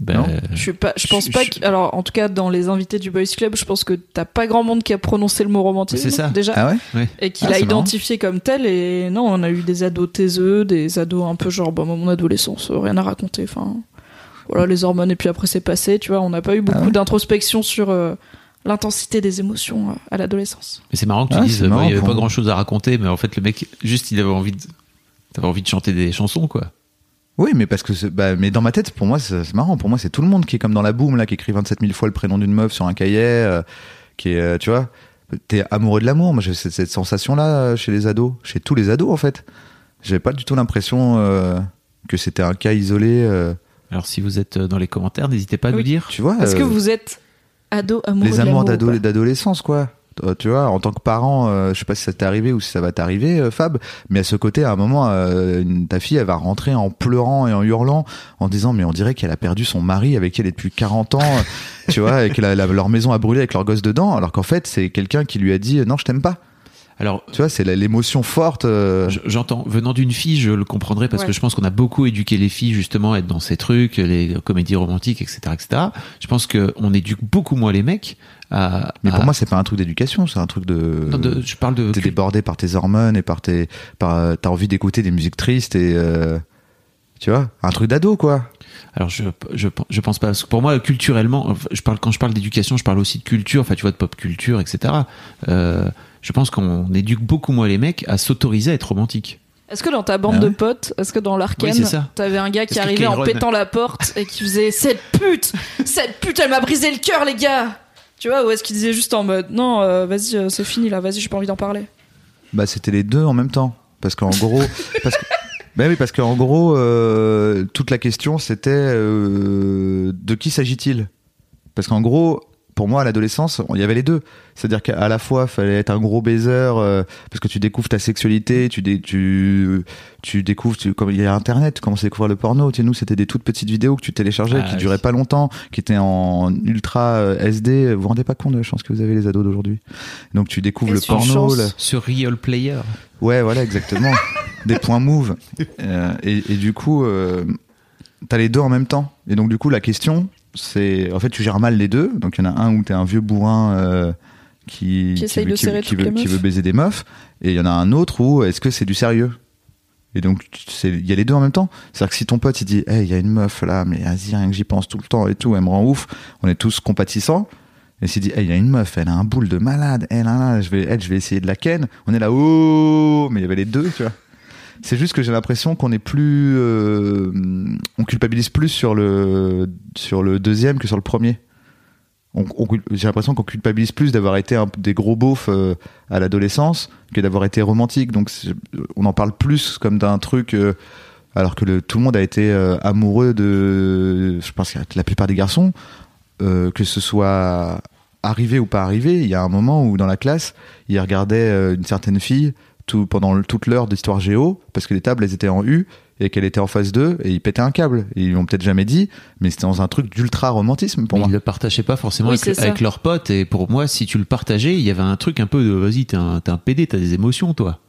Ben,
Non
Je suis pas, je pense
Je-
pas
je-
que, alors, en tout cas, dans les invités du Boys Club, je pense que t'as pas grand monde qui a prononcé le mot romantisme.
C'est ça.
Déjà.
Ah ouais?
Et qu'il
Ah,
a
c'est marrant.
identifié comme tel. Et non, on a eu des ados taiseux, des ados un peu genre, bah, mon adolescence, rien à raconter. Enfin, voilà, les hormones, et puis après, c'est passé, tu vois. On n'a pas eu beaucoup
Ah ouais
d'introspection sur euh, l'intensité des émotions euh, à l'adolescence.
Mais c'est marrant que tu
Ah,
dises, bah,
marrant
il y avait pas grand chose à raconter, mais en fait, le mec, juste, il avait envie de, t'avais envie de chanter des chansons, quoi.
Oui, mais parce que c'est- bah, mais dans ma tête, pour moi, c'est marrant. Pour moi, c'est tout le monde qui est comme dans la boom là, qui écrit 27 000 fois le prénom d'une meuf sur un cahier, euh, qui est, euh, tu vois, t'es amoureux de l'amour. Moi, j'ai cette, cette sensation-là chez les ados, chez tous les ados en fait. J'avais pas du tout l'impression euh, que c'était un cas isolé.
Alors, si vous êtes euh, dans les commentaires, n'hésitez pas à
Oui.
nous dire.
tu vois,
Est-ce que
euh,
vous êtes ado amoureux
les amours d'adolescence, quoi. Euh, Tu vois, en tant que parent, euh, je sais pas si ça t'est arrivé ou si ça va t'arriver, euh, Fab, mais à ce côté, à un moment, euh, une- ta fille, elle va rentrer en pleurant et en hurlant, en disant, mais on dirait qu'elle a perdu son mari avec qui elle est depuis 40 ans, tu vois, et que la- la- leur maison a brûlé avec leur gosse dedans, alors qu'en fait, c'est quelqu'un qui lui a dit, non, je t'aime pas.
Alors,
Tu vois, c'est l'émotion forte. euh,
Je- J'entends, venant d'une fille, je le comprendrais parce
Ouais.
que je pense qu'on a beaucoup éduqué les filles justement à être dans ces trucs, les comédies romantiques, etc., etc. Je pense que on éduque beaucoup moins les mecs à.
Mais pour
à-
moi, c'est pas un truc d'éducation, c'est un truc de.
non, de- je parle de.
T'es débordé par tes hormones et par tes, par, t'as envie d'écouter des musiques tristes et, euh, tu vois, un truc d'ado, quoi.
Alors je, je je pense pas. Parce que pour moi, culturellement, enfin, je parle quand je parle d'éducation, je parle aussi de culture. Enfin, tu vois, de pop culture, etc. Euh, je pense qu'on éduque beaucoup moins les mecs à s'autoriser à être romantique.
Est-ce que dans ta bande
Ah ouais
de potes, est-ce que dans l'Arcane,
Oui,
t'avais un gars qui arrivait en pétant la porte et qui faisait cette pute, cette pute, elle m'a brisé le cœur, les gars. Tu vois, ou est-ce qu'il disait juste en mode non, euh, vas-y, euh, c'est fini là, vas-y, j'ai pas envie d'en parler.
Bah, c'était les deux en même temps. Parce qu'en gros, parce que, bah oui, parce qu'en gros, euh, toute la question c'était euh, de qui s'agit-il? Parce qu'en gros, pour moi, à l'adolescence, il y avait les deux. C'est-à-dire qu'à la fois, fallait être un gros baiser euh, parce que tu découvres ta sexualité, tu dé- tu tu découvres, tu, comme il y a Internet, tu commences à découvrir le porno. Tu sais, nous, c'était des toutes petites vidéos que tu téléchargeais,
Ah
qui
oui.
duraient pas longtemps, qui étaient en ultra SD. Vous vous rendez pas compte de la chance que vous avez les ados d'aujourd'hui? Donc tu découvres
Et
le porno,
chance.
le-
Sur Real Player.
Ouais, voilà, exactement. des points move. Euh, et, et du coup, euh, t'as les deux en même temps. Et donc, du coup, la question, c'est. En fait, tu gères mal les deux. Donc, il y en a un où t'es un vieux bourrin euh, qui,
Qui essaye
veut, qui, qui baiser des meufs. Et il y en a un autre où est-ce que c'est du sérieux? Et donc, il y a les deux en même temps. C'est-à-dire que si ton pote, il dit, hey, il y a une meuf là, mais vas-y, rien que j'y pense tout le temps et tout, elle me rend ouf, on est tous compatissants. Et s'il dit, hey, il y a une meuf, elle a un boule de malade, elle, là, là, je vais, elle, je vais essayer de la ken. On est là, oh, mais il y avait les deux, tu vois. C'est juste que j'ai l'impression qu'on est plus, euh, on culpabilise plus sur le, sur le deuxième que sur le premier. J'ai l'impression qu'on culpabilise plus d'avoir été un, des gros beaufs euh, à l'adolescence que d'avoir été romantique. Donc c'est- on en parle plus comme d'un truc, euh, alors que tout le monde a été euh, amoureux de, je pense que la plupart des garçons, euh, que ce soit arrivé ou pas arrivé, il y a un moment où dans la classe, ils regardaient euh, une certaine fille tout, pendant le- toute l'heure d'histoire géo, parce que les tables elles étaient en U et qu'elle était en face d'eux, et ils pétaient un câble. Et ils l'ont peut-être jamais dit, mais c'était dans un truc d'ultra romantisme pour
Mais
moi.
ils le partageaient pas forcément
Oui,
avec, leurs potes. Et pour moi, si tu le partageais, il y avait un truc un peu de vas-y, t'es un, t'es un PD, t'as des émotions, toi.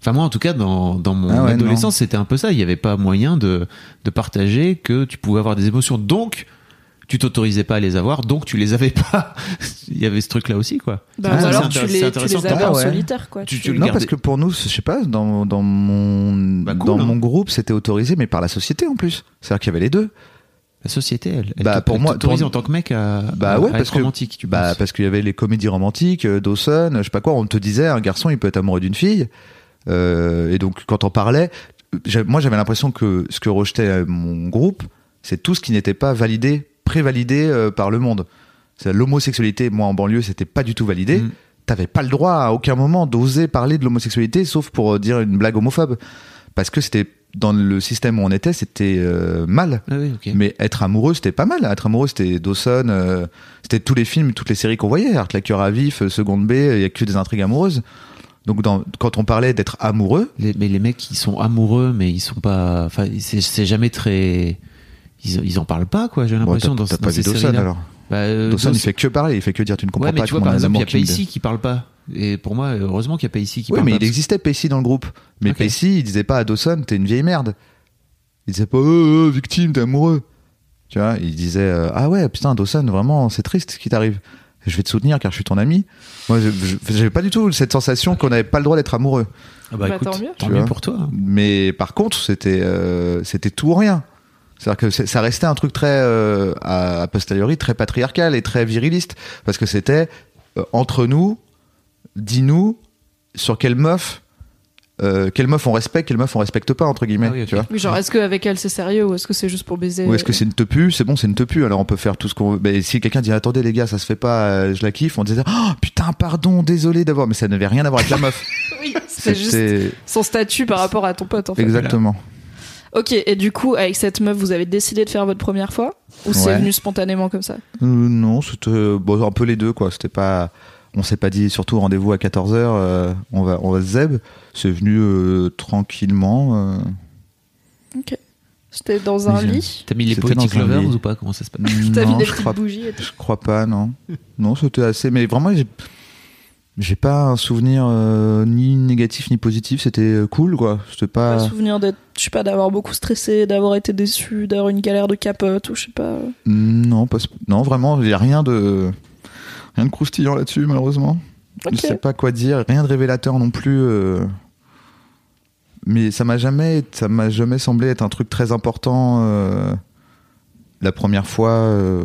Enfin, moi, en tout cas, dans, dans mon
Ah ouais,
adolescence, c'était un peu ça. Il n'y avait pas moyen de, de partager que tu pouvais avoir des émotions. Donc, tu t'autorisais pas à les avoir, donc tu les avais pas. il y avait ce truc-là aussi, quoi.
Bah,
Ah,
alors tu les, tu les avais en
Ah ouais.
solitaire, quoi.
Tu-
Tu-
Non, parce que pour nous, je sais pas, dans, dans mon,
Bah, cool,
dans
hein.
mon groupe, c'était autorisé, mais par la société en plus. C'est-à-dire qu'il y avait les deux.
La société, elle, elle
Bah, pour moi-
en tant que mec à,
Bah
à-
ouais,
à
parce
être
que-
romantique, tu
Bah, parce qu'il y avait les comédies romantiques, euh, Dawson, je sais pas quoi, on te disait, un garçon, il peut être amoureux d'une fille. Euh, et donc, quand on parlait, moi, j'avais l'impression que ce que rejetait euh, mon groupe, c'est tout ce qui n'était pas validé, prévalidé euh, par le monde. L'homosexualité, moi, en banlieue, c'était pas du tout validé.
Mm.
T'avais pas le droit à aucun moment d'oser parler de l'homosexualité, sauf pour euh, dire une blague homophobe. Parce que c'était, dans le système où on était, c'était euh, mal.
Ah oui.
Mais être amoureux, c'était pas mal. Être amoureux, c'était Dawson, euh, c'était tous les films, toutes les séries qu'on voyait. Art la cœur à vif, Seconde B, il y a que des intrigues amoureuses. Donc dans, quand on parlait d'être amoureux,
Les- mais les mecs, ils sont amoureux, mais ils sont pas. Enfin, c'est jamais très. Ils, ils en parlent pas, quoi. J'ai
bon,
l'impression
t'as
dans,
pas
ces séries-là.
alors.
Bah, euh,
Dawson, il fait que parler, il fait que dire tu ne comprends
Ouais, mais
pas
tu vois, par exemple, il y a. Pacey qui parle pas. Et pour moi, heureusement qu'il y a Pacey qui
Oui,
parle
mais
pas.
il existait Pacey dans le groupe. Mais
Ok.
Pacey, il disait pas à Dawson, t'es une vieille merde. Il disait pas, euh, euh, victime, t'es amoureux. Tu vois, il disait euh, ah ouais putain Dawson vraiment c'est triste ce qui t'arrive. Je vais te soutenir car je suis ton ami. Moi, j'avais pas du tout cette sensation qu'on n'avait pas le droit d'être amoureux.
Ah bah,
Bah,
écoute,
tant mieux.
tant mieux pour toi. hein.
Mais par contre, c'était euh, c'était tout ou rien. C'est-à-dire que ça restait un truc très euh, à, à posteriori très patriarcal et très viriliste parce que c'était euh, entre nous, dis-nous sur quelle meuf euh, quelle meuf on respecte, quelle meuf on respecte pas entre guillemets,
Ah oui, ok.
tu vois.
Oui, genre, est-ce qu'avec elle c'est sérieux ou est-ce que c'est juste pour baiser
Ou est-ce que c'est une tepu C'est bon, c'est une tepu. Alors on peut faire tout ce qu'on veut. Mais si quelqu'un dit attendez les gars, ça se fait pas, euh, je la kiffe, on disait oh putain pardon, désolé d'avoir. Mais ça n'avait rien à voir avec la meuf.
Oui, c'est juste son statut par rapport à ton pote en fait.
exactement.
Ok, et du coup, avec cette meuf, vous avez décidé de faire votre première fois Ou c'est
Ouais.
venu spontanément comme ça
Euh, non, c'était euh, bon, un peu les deux quoi. C'était pas, on s'est pas dit surtout rendez-vous à 14 h on va on va se zeb. C'est venu euh, tranquillement. euh.
C'était dans un lit
T'as mis les Poetic Lovers
lit.
ou pas? Comment ça se passe?
T'as mis des
je
petites
crois,
bougies et tout
je crois pas, non. Non, c'était assez. Mais vraiment, j'ai, j'ai pas un souvenir euh, ni négatif ni positif. C'était euh, cool quoi. C'était
Pas le souvenir d'être, je sais pas, d'avoir beaucoup stressé, d'avoir été déçu, d'avoir une galère de capote ou je sais pas.
Non, pas, non, vraiment, il y a rien de rien de croustillant là-dessus, malheureusement.
Ok.
Je sais pas quoi dire, rien de révélateur non plus. euh. Mais ça m'a jamais, ça m'a jamais semblé être un truc très important. euh, La première fois,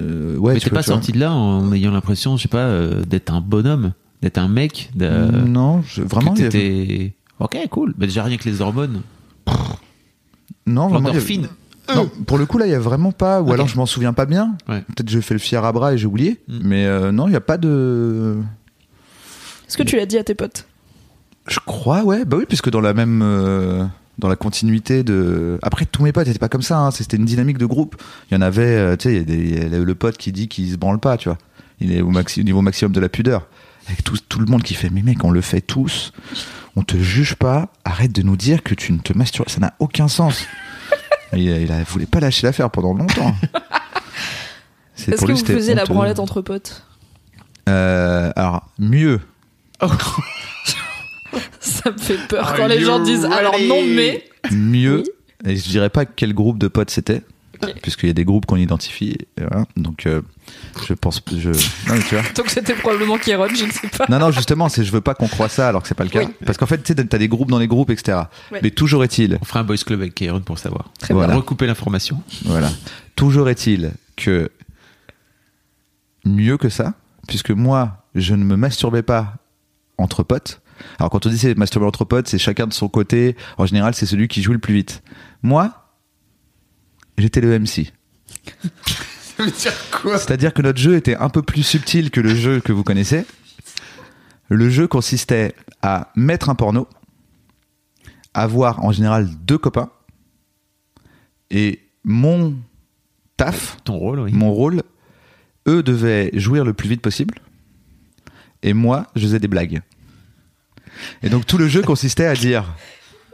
Euh, ouais,
Mais t'es pas sorti de là en ayant l'impression, je sais pas, euh, d'être un bonhomme, d'être un mec.
Non, je, vraiment,
que t'étais. Ok, cool. Mais déjà rien que les hormones.
non, vraiment,
L'endorphine.
Non, pour le coup là, il y a vraiment pas. Ou alors je m'en souviens pas bien.
Ouais.
Peut-être que j'ai fait le fier à bras et j'ai oublié.
Mm.
Mais euh, non, il y a pas de.
Est-ce que tu l'as dit à tes potes
Je crois, ouais. Bah oui, puisque dans la même. Dans la continuité de. Après, tous mes potes n'étaient pas comme ça. hein. C'était une dynamique de groupe. Il y en avait, euh, tu sais, il y a des- il y a le pote qui dit qu'il se branle pas, tu vois. Il est au, maxi- au niveau maximum de la pudeur. Avec tout, tout le monde qui fait, mais mec, on le fait tous. On te juge pas. Arrête de nous dire que tu ne te masturbes. Ça n'a aucun sens. il, il a- voulait pas lâcher l'affaire pendant longtemps.
Est-ce
pour
que
lui,
vous faisiez la branlette entre potes?
Euh, Alors, mieux.
Ça me fait peur quand les gens disent alors non mais.
mieux. Et je dirais pas quel groupe de potes c'était, puisqu'il y a des groupes qu'on identifie. voilà. Donc, euh, je pense. Je... Non, mais tu vois.
Donc c'était probablement Kéron, je ne sais pas.
Non, non, justement, c'est je veux pas qu'on croie ça alors que c'est pas le cas.
Oui.
Parce qu'en fait, tu sais, t'as des groupes dans les groupes, etc.
Ouais.
Mais toujours est-il,
On fera un boys club avec Kairon pour savoir.
Très
Voilà.
Recouper l'information.
voilà. Toujours est-il que mieux que ça, puisque moi, je ne me masturbais pas entre potes. Alors quand on dit c'est masturber entre potes, c'est chacun de son côté. En général, c'est celui qui joue le plus vite. Moi, j'étais le MC. C'est-à-dire que notre jeu était un peu plus subtil que le jeu que vous connaissez. Le jeu consistait à mettre un porno, avoir en général deux copains, et mon taf,
Ton rôle, oui.
mon rôle, eux devaient jouir le plus vite possible, et moi, je faisais des blagues. Et donc tout le jeu consistait à dire,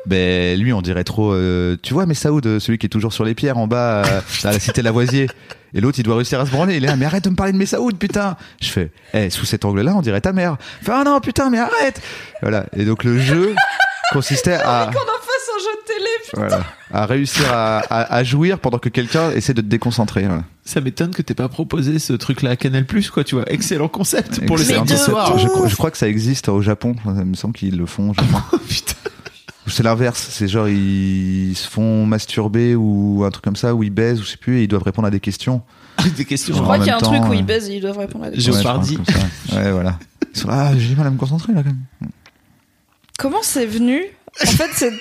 ben lui, on dirait trop, euh, tu vois, mais Saoud, celui qui est toujours sur les pierres en bas, euh, à la cité Lavoisier, et l'autre, il doit réussir à se branler. Il est là, mais arrête de me parler de mes Saoud, putain. Je fais, eh, sous cet angle-là, on dirait ta mère. Fait, ah non, putain, mais arrête. Voilà. Et donc le jeu consistait à voilà, à réussir à, à- à jouir pendant que quelqu'un essaie de te déconcentrer. voilà.
Ça m'étonne que t'aies pas proposé ce truc-là à Canal quoi, tu vois. Excellent concept pour les
Excellent
soirs.
ouf.
Je, crois- je crois que ça existe au Japon. Il me semble qu'ils le font. au Japon.
Putain.
c'est l'inverse. C'est genre ils se font masturber ou un truc comme ça, ou ils baisent, ou je sais plus, et ils doivent répondre à des questions.
Des questions.
Je crois qu'il y a un
temps,
truc où
euh,
ils baisent et ils doivent répondre à des
Je-
questions.
Ouais, comme ça. Ouais, voilà. Ils sont là, ah, j'ai du mal à me concentrer là quand même.
Comment c'est venu En fait, c'est.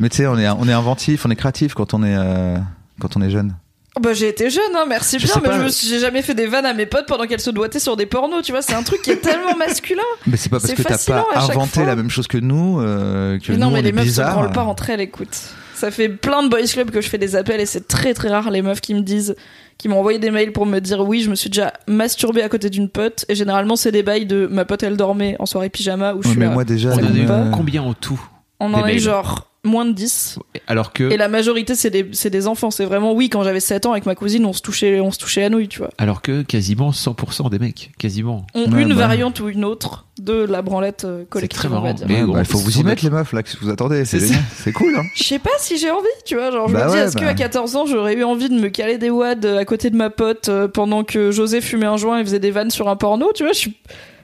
Mais tu sais, on est, on est inventif, on est créatif quand on est, euh, quand on est jeune.
Bah j'ai été jeune, hein, merci
Je
bien, mais
pas.
je me suis- j'ai jamais fait des vannes à mes potes pendant qu'elles se doigtaient sur des pornos, tu vois, c'est un truc qui est tellement masculin.
Mais c'est pas parce
C'est
que t'as pas inventé la même chose que nous euh, que
Mais non,
nous,
mais
on
les
est
meufs
bizarres.
se branlent pas entre elles, écoute. Ça fait plein de boys clubs que je fais des appels et c'est très très rare les meufs qui me disent, qui m'ont envoyé des mails pour me dire oui, je me suis déjà masturbée à côté d'une pote et généralement c'est des bails de ma pote elle dormait en soirée pyjama où je suis
mais
là.
moi déjà,
Ça
On
pas.
combien en tout?
On en a eu
mails.
genre moins de 10
Alors que,
et la majorité c'est des, c'est des enfants. C'est vraiment oui, quand j'avais 7 ans avec ma cousine, on se touchait, on se touchait la nouille, tu vois.
alors que quasiment 100% des mecs, quasiment.
Ont
Ouais,
une
bah.
variante ou une autre de la branlette euh, collective,
très
on va
marrant. Mais
Ouais,
bon,
bah, il faut vous y mettre les meufs là, que vous attendez, c'est
C'est
c'est cool. Hein.
Je sais pas si j'ai envie, tu vois. Genre, je
Bah
me dis,
ouais,
est-ce
bah.
qu'à 14 ans, j'aurais eu envie de me caler des wads à côté de ma pote euh, pendant que José fumait un joint et faisait des vannes sur un porno, tu vois Je suis,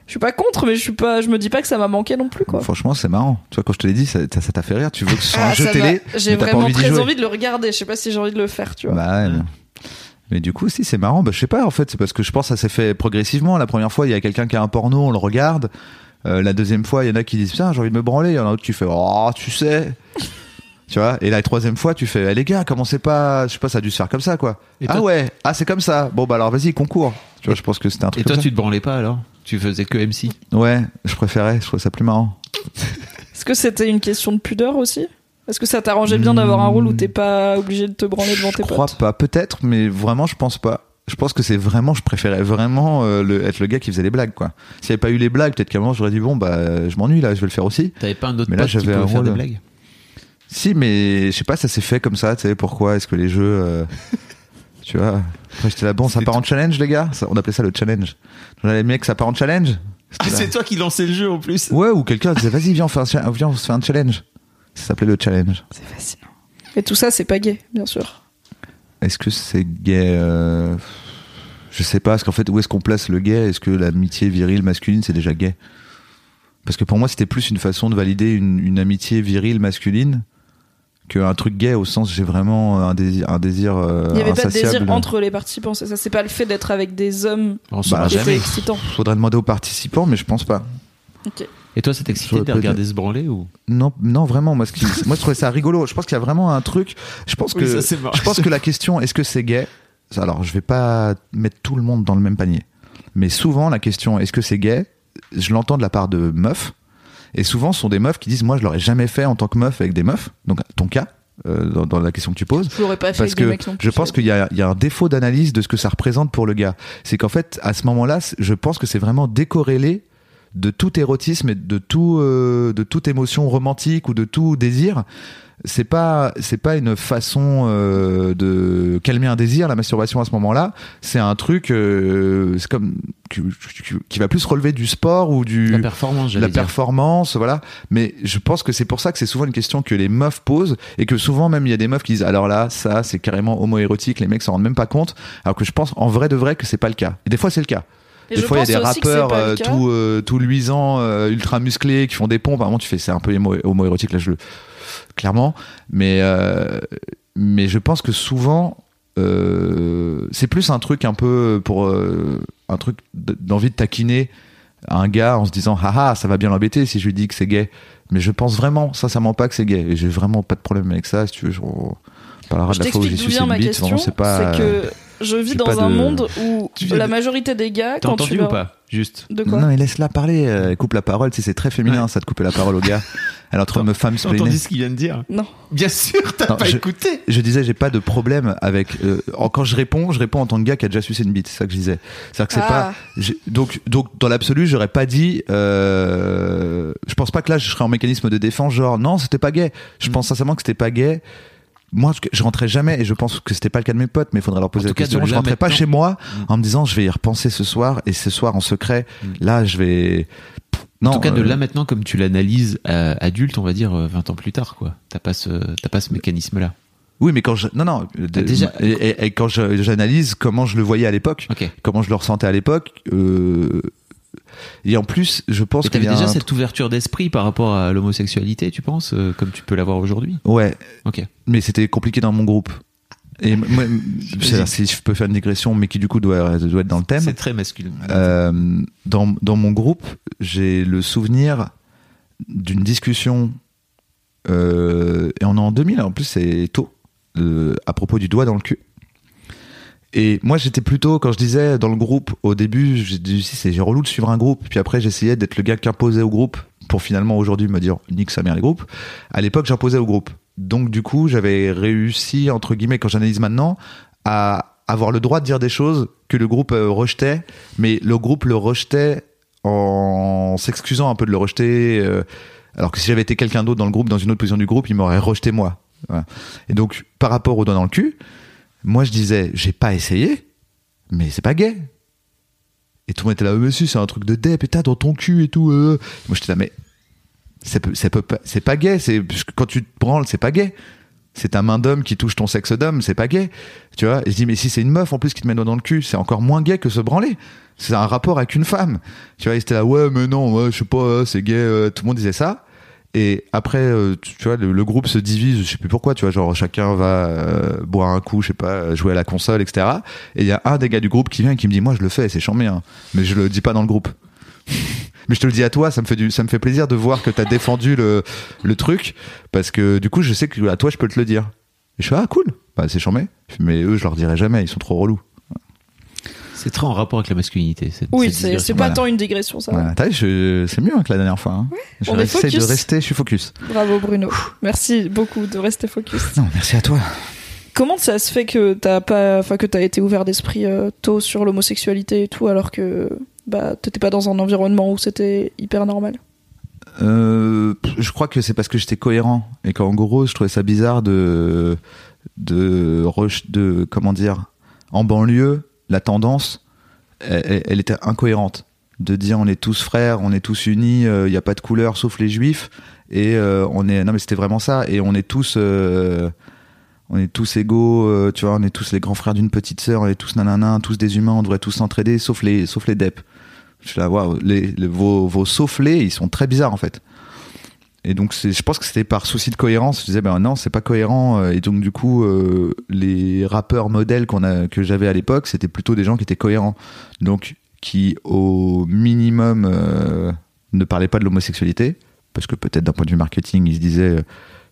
je suis pas contre, mais je suis pas, je me dis pas que ça m'a manqué non plus, quoi.
Franchement, c'est marrant. Tu vois, quand je te l'ai dit, ça t'a fait rire. Tu veux que ce soit un
Ah,
jeu
ça
télé
J'ai vraiment
envie
très
jouer.
envie de le regarder. Je sais pas si j'ai envie de le faire, tu vois.
Bah ouais. mais- Mais du coup, si c'est marrant, bah, je sais pas en fait, c'est parce que je pense que ça s'est fait progressivement. La première fois, il y a quelqu'un qui a un porno, on le regarde. Euh, la deuxième fois, il y en a qui disent putain, j'ai envie de me branler. Il y en a d'autres qui fait oh, tu sais. tu vois? Et la troisième fois, tu fais eh, les gars, commencez pas. Je sais pas, ça a dû se faire comme ça quoi.
Et
ah
toi-
ouais, ah c'est comme ça. Bon bah alors vas-y, concours. Tu vois, je pense que c'était un
Et
truc
toi,
comme
tu te branlais pas alors? Tu faisais que MC.
Ouais, je préférais. Je trouvais ça plus marrant.
Est-ce que c'était une question de pudeur aussi? Est-ce que ça t'arrangeait bien d'avoir un rôle où t'es pas obligé de te branler devant
Je
tes
crois
potes?
pas, peut-être, mais vraiment, je pense pas. Je pense que c'est vraiment, je préférais vraiment euh, le- être le gars qui faisait les blagues, quoi. S'il n'y avait pas eu les blagues, peut-être qu'à un moment, j'aurais dit, bon, bah, je m'ennuie, là, je vais le faire aussi.
T'avais pas un autre
Mais là,
pote qui pouvait faire
rôle.
des blagues?
Si, mais je sais pas, ça s'est fait comme ça, tu sais, pourquoi? Est-ce que les jeux. euh, tu vois. Après, j'étais là, bon, ça
C'est
part en challenge, les gars Ça, On appelait ça le challenge. Genre, les mecs, ça part en challenge C'était là.
toi qui lançais le jeu en plus
Ouais, ou quelqu'un disait, vas-y, viens, on fait un, cha- viens, on se fait un challenge. Ça s'appelait le challenge.
C'est fascinant. Et tout ça, c'est pas gay, bien sûr.
Est-ce que c'est gay euh, Je sais pas, parce qu'en fait, où est-ce qu'on place le gay? Est-ce que l'amitié virile masculine, c'est déjà gay? Parce que pour moi, c'était plus une façon de valider une, une amitié virile masculine qu'un truc gay au sens j'ai vraiment un désir, un désir euh,
Il y avait pas de
insatiable.
désir entre les participants, c'est ça. C'est pas le fait d'être avec des hommes
Bah,
jamais.
excitant.
Faudrait demander aux participants, mais je pense pas.
Et toi, ça t'excitait de regarder se branler ou?
Non, non, vraiment. Moi, ce qui, moi, je trouvais ça rigolo. Je pense qu'il y a vraiment un truc. Je pense que,
Oui, ça,
je pense que la question, est-ce que c'est gay? Alors, je vais pas mettre tout le monde dans le même panier, mais souvent la question, est-ce que c'est gay? Je l'entends de la part de meufs, et souvent, ce sont des meufs qui disent, moi, je l'aurais jamais fait en tant que meuf avec des meufs. Donc, ton cas. euh, dans, dans la question que tu poses,
Je l'aurais pas fait
parce
avec des
que
mecs non plus.
je pense qu'il y a, il y a un défaut d'analyse de ce que ça représente pour le gars. C'est qu'en fait, à ce moment-là, je pense que c'est vraiment décorrélé de tout érotisme et de tout, euh, de toute émotion romantique ou de tout désir. C'est pas, c'est pas une façon euh, de calmer un désir, la masturbation à ce moment-là. C'est un truc, euh, c'est comme qui, va plus relever du sport ou du
la performance,
la
dire.
performance, voilà. Mais je pense que c'est pour ça que c'est souvent une question que les meufs posent et que souvent même il y a des meufs qui disent alors là ça c'est carrément homoérotique, les mecs s'en rendent même pas compte. Alors que je pense en vrai de vrai que c'est pas le cas. Et des fois c'est le cas.
Et
des fois il y a des rappeurs euh, tout euh, tout luisants, euh, ultra musclés qui font des pompes. Moment tu fais c'est un peu homo- homoérotique là je le clairement. Mais mais je pense que souvent c'est plus un truc un peu pour un truc d'envie de taquiner un gars en se disant haha ça va bien l'embêter si je lui dis que c'est gay mais je pense vraiment sincèrement pas que c'est gay et j'ai vraiment pas de problème avec ça si tu veux je- on parlera de la fois où j'ai une
ma
bite
question.
vraiment c'est pas
C'est que je vis dans un
de-
monde où
Tu
la
de-
majorité des gars,
T'as
quand tu
entendu
leur-
ou pas Juste.
De quoi
non mais laisse-la parler euh, elle coupe la parole tu sais, c'est très féminin
Ouais.
ça de couper la parole au gars elle est en train de me femme
T'as entendu ce qu'il vient de dire
Non.
Bien sûr, t'as
Non,
pas
je-
écouté.
je disais j'ai pas de problème avec euh, quand je réponds je réponds en tant que gars qui a déjà sucé une bite c'est ça que je disais c'est à dire que c'est
Ah.
pas j'ai- donc donc dans l'absolu j'aurais pas dit euh, je pense pas que là je serais en mécanisme de défense genre non c'était pas gay je
Mm.
pense sincèrement que c'était pas gay moi je, rentrais jamais et je pense que c'était pas le cas de mes potes mais il faudrait leur poser la
cas,
question
de
je rentrais pas chez moi
Mm.
en me disant je vais y repenser ce soir et ce soir en secret
Mm.
là je vais non
en tout cas, de
euh,
là maintenant, comme tu l'analyses euh, adulte, on va dire euh, 20 ans plus tard, quoi. T'as pas ce, t'as pas ce mécanisme-là.
oui mais quand je non non
déjà-
et, et- et quand j'analyse comment je le voyais à l'époque
Ok.
comment je le ressentais à l'époque. euh, et en plus, je pense y a
déjà
un
cette ouverture d'esprit par rapport à l'homosexualité, tu penses, euh, comme tu peux l'avoir aujourd'hui?
Ouais,
Ok.
mais c'était compliqué dans mon groupe. Et moi, si je peux faire une digression, mais qui du coup doit, doit être dans le thème.
C'est très masculin.
Euh, dans, dans mon groupe, j'ai le souvenir d'une discussion, euh, et on est en 2000, en plus c'est tôt, à propos du doigt dans le cul. Et moi, j'étais plutôt, quand je disais dans le groupe, au début, j'ai dit, si, c'est relou de suivre un groupe. Puis après, j'essayais d'être le gars qui imposait au groupe pour finalement aujourd'hui me dire, nique sa mère les groupes. À l'époque, j'imposais au groupe. Donc, du coup, j'avais réussi, entre guillemets, quand j'analyse maintenant, à avoir le droit de dire des choses que le groupe euh, rejetait, mais le groupe le rejetait en s'excusant un peu de le rejeter. euh, alors que si j'avais été quelqu'un d'autre dans le groupe, dans une autre position du groupe, il m'aurait rejeté moi. Et donc, par rapport au doigt dans le cul, moi je disais, j'ai pas essayé, mais c'est pas gay. Et tout le monde était là, mais si, c'est un truc de dep, et t'as dans ton cul et tout. euh. Moi j'étais là, mais peut pas, c'est pas gay. C'est quand tu te branles, c'est pas gay. C'est ta main d'homme qui touche ton sexe d'homme, c'est pas gay. Tu vois Et je dis, mais si c'est une meuf en plus qui te met dans le cul, c'est encore moins gay que se branler. C'est un rapport avec une femme. Tu vois, ils étaient là, ouais, mais non, je sais pas, euh, c'est gay. euh, Tout le monde disait ça. Et après, euh, tu tu vois, le, groupe se divise, je sais plus pourquoi, tu vois, genre chacun va euh, boire un coup, je sais pas, jouer à la console, etc. Et il y a un des gars du groupe qui vient et qui me dit, moi je le fais, c'est chambé, hein, mais je le dis pas dans le groupe. mais je te le dis à toi, ça me fait du, ça me fait plaisir de voir que t'as défendu le, le truc, parce que du coup, je sais que à toi je peux te le dire. Et je fais ah cool, bah c'est chambé. Mais eux, je leur dirai jamais, ils sont trop relous.
C'est très en rapport avec la masculinité. cette-
Oui,
cette
c'est pas
Voilà.
tant une digression, ça.
Voilà. T'as vu, je- c'est mieux hein, que la dernière fois. Hein.
on est
J'essaie de rester, je suis focus.
Bravo Bruno. Merci beaucoup de rester focus.
Non, merci à toi.
Comment ça se fait que t'as pas, enfin que t'as été ouvert d'esprit euh, tôt sur l'homosexualité et tout, alors que bah t'étais pas dans un environnement où c'était hyper normal?
Euh, je crois que c'est parce que j'étais cohérent et qu'en gros, je trouvais ça bizarre de de de comment dire en banlieue, la tendance, elle, était incohérente de dire on est tous frères, on est tous unis, il n'y a pas de couleur sauf les juifs et euh, on est non mais c'était vraiment ça et on est tous euh, on est tous égaux, euh, tu vois, on est tous les grands frères d'une petite sœur, on est tous nanana, tous des humains, on devrait tous s'entraider, sauf les, sauf les DEP. Je suis là, les, vos, vos ils sont très bizarres en fait. Et donc, je pense que c'était par souci de cohérence. Je disais, ben non, c'est pas cohérent. Et donc, du coup, euh, les rappeurs modèles qu'on a, que j'avais à l'époque, c'était plutôt des gens qui étaient cohérents. Donc, qui, au minimum, euh, ne parlaient pas de l'homosexualité. Parce que peut-être d'un point de vue marketing, ils se disaient, euh,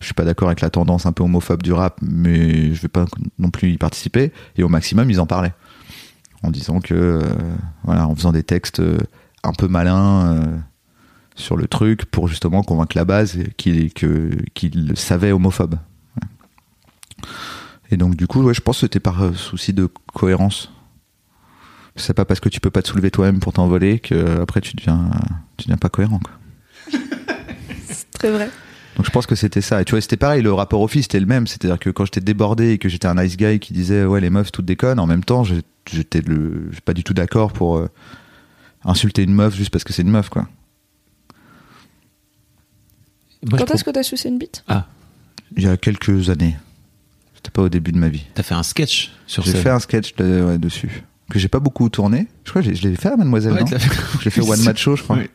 je suis pas d'accord avec la tendance un peu homophobe du rap, mais je vais pas non plus y participer. Et au maximum, ils en parlaient. En disant que, voilà, en faisant des textes un peu malins sur le truc pour justement convaincre la base qu'il qu'il savait homophobe. Et donc, du coup, ouais, je pense que c'était par euh, souci de cohérence. C'est pas parce que tu peux pas te soulever toi-même pour t'envoler que après tu deviens, tu deviens pas cohérent.
C'est très vrai.
Donc je pense que c'était ça. Et tu vois, c'était pareil, le rapport au fils c'était le même. C'est-à-dire que quand j'étais débordé et que j'étais un nice guy qui disait ouais les meufs toutes déconnent, en même temps j'étais le, pas du tout d'accord pour euh, insulter une meuf juste parce que c'est une meuf quoi.
Moi,
Quand est-ce que t'as sucé une bite?
Ah,
Il y a quelques années. C'était pas au début de ma vie.
t'as fait un sketch sur
J'ai
ce.
fait un sketch de- ouais, dessus que j'ai pas beaucoup tourné. Je crois que j'ai- je l'ai fait à Mademoiselle.
Ouais,
non
l'as fait.
One Match Show, je crois.
Oui.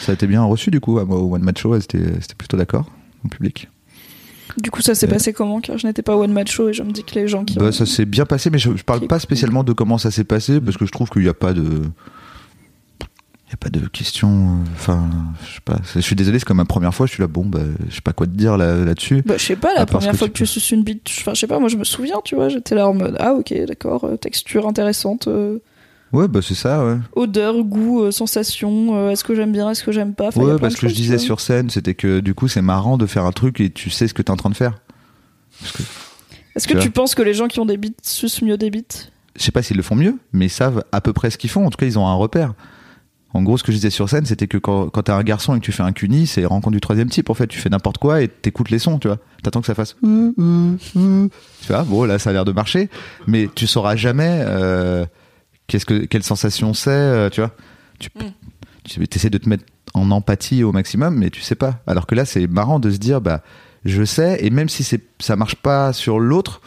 Ça a été bien reçu du coup. à moi, Au One Match Show, ouais, c'était c'était plutôt d'accord en public.
Du coup, ça s'est
Euh.
passé comment? Car je n'étais pas one match show et je me dis que les gens qui.
Bah,
ont-
ça s'est bien passé, mais je, je parle pas spécialement de comment ça s'est passé parce que je trouve qu'il n'y a pas de. Il y a pas de question. Enfin, je sais pas. Je suis désolé, c'est comme ma première fois. Je suis là, bon, bah, je sais pas quoi te dire là- là-dessus.
Bah, je sais pas, la
À
première fois
tu
que tu suces une bite, enfin, je sais pas, moi je me souviens, tu vois, j'étais là en mode, ah ok, d'accord, euh, texture intéressante, euh,
Ouais, bah c'est ça, ouais.
odeur, goût, euh, sensation, euh, est-ce que j'aime bien, est-ce que j'aime pas Enfin,
ouais, parce que je disais
tu
sur scène, c'était que du coup, c'est marrant de faire un truc et tu sais ce que t'es en train de faire. Que
Est-ce que
tu
tu penses que les gens qui ont des bites sucent mieux des bites?
Je sais pas s'ils le font mieux, mais ils savent à peu près ce qu'ils font. En tout cas, ils ont un repère. En gros, ce que je disais sur scène, c'était que quand, quand t'es un garçon et que tu fais un cuni, c'est rencontre du troisième type. En fait, tu fais n'importe quoi et t'écoutes les sons, tu vois. T'attends que ça fasse. Tu vois, bon, là, ça a l'air de marcher, mais tu sauras jamais euh, qu'est-ce que quelle sensation c'est, euh, tu vois. Tu
Mm.
tu essaies de te mettre en empathie au maximum, mais tu sais pas. Alors que là, c'est marrant de se dire, bah, je sais, et même si c'est ça marche pas sur l'autre,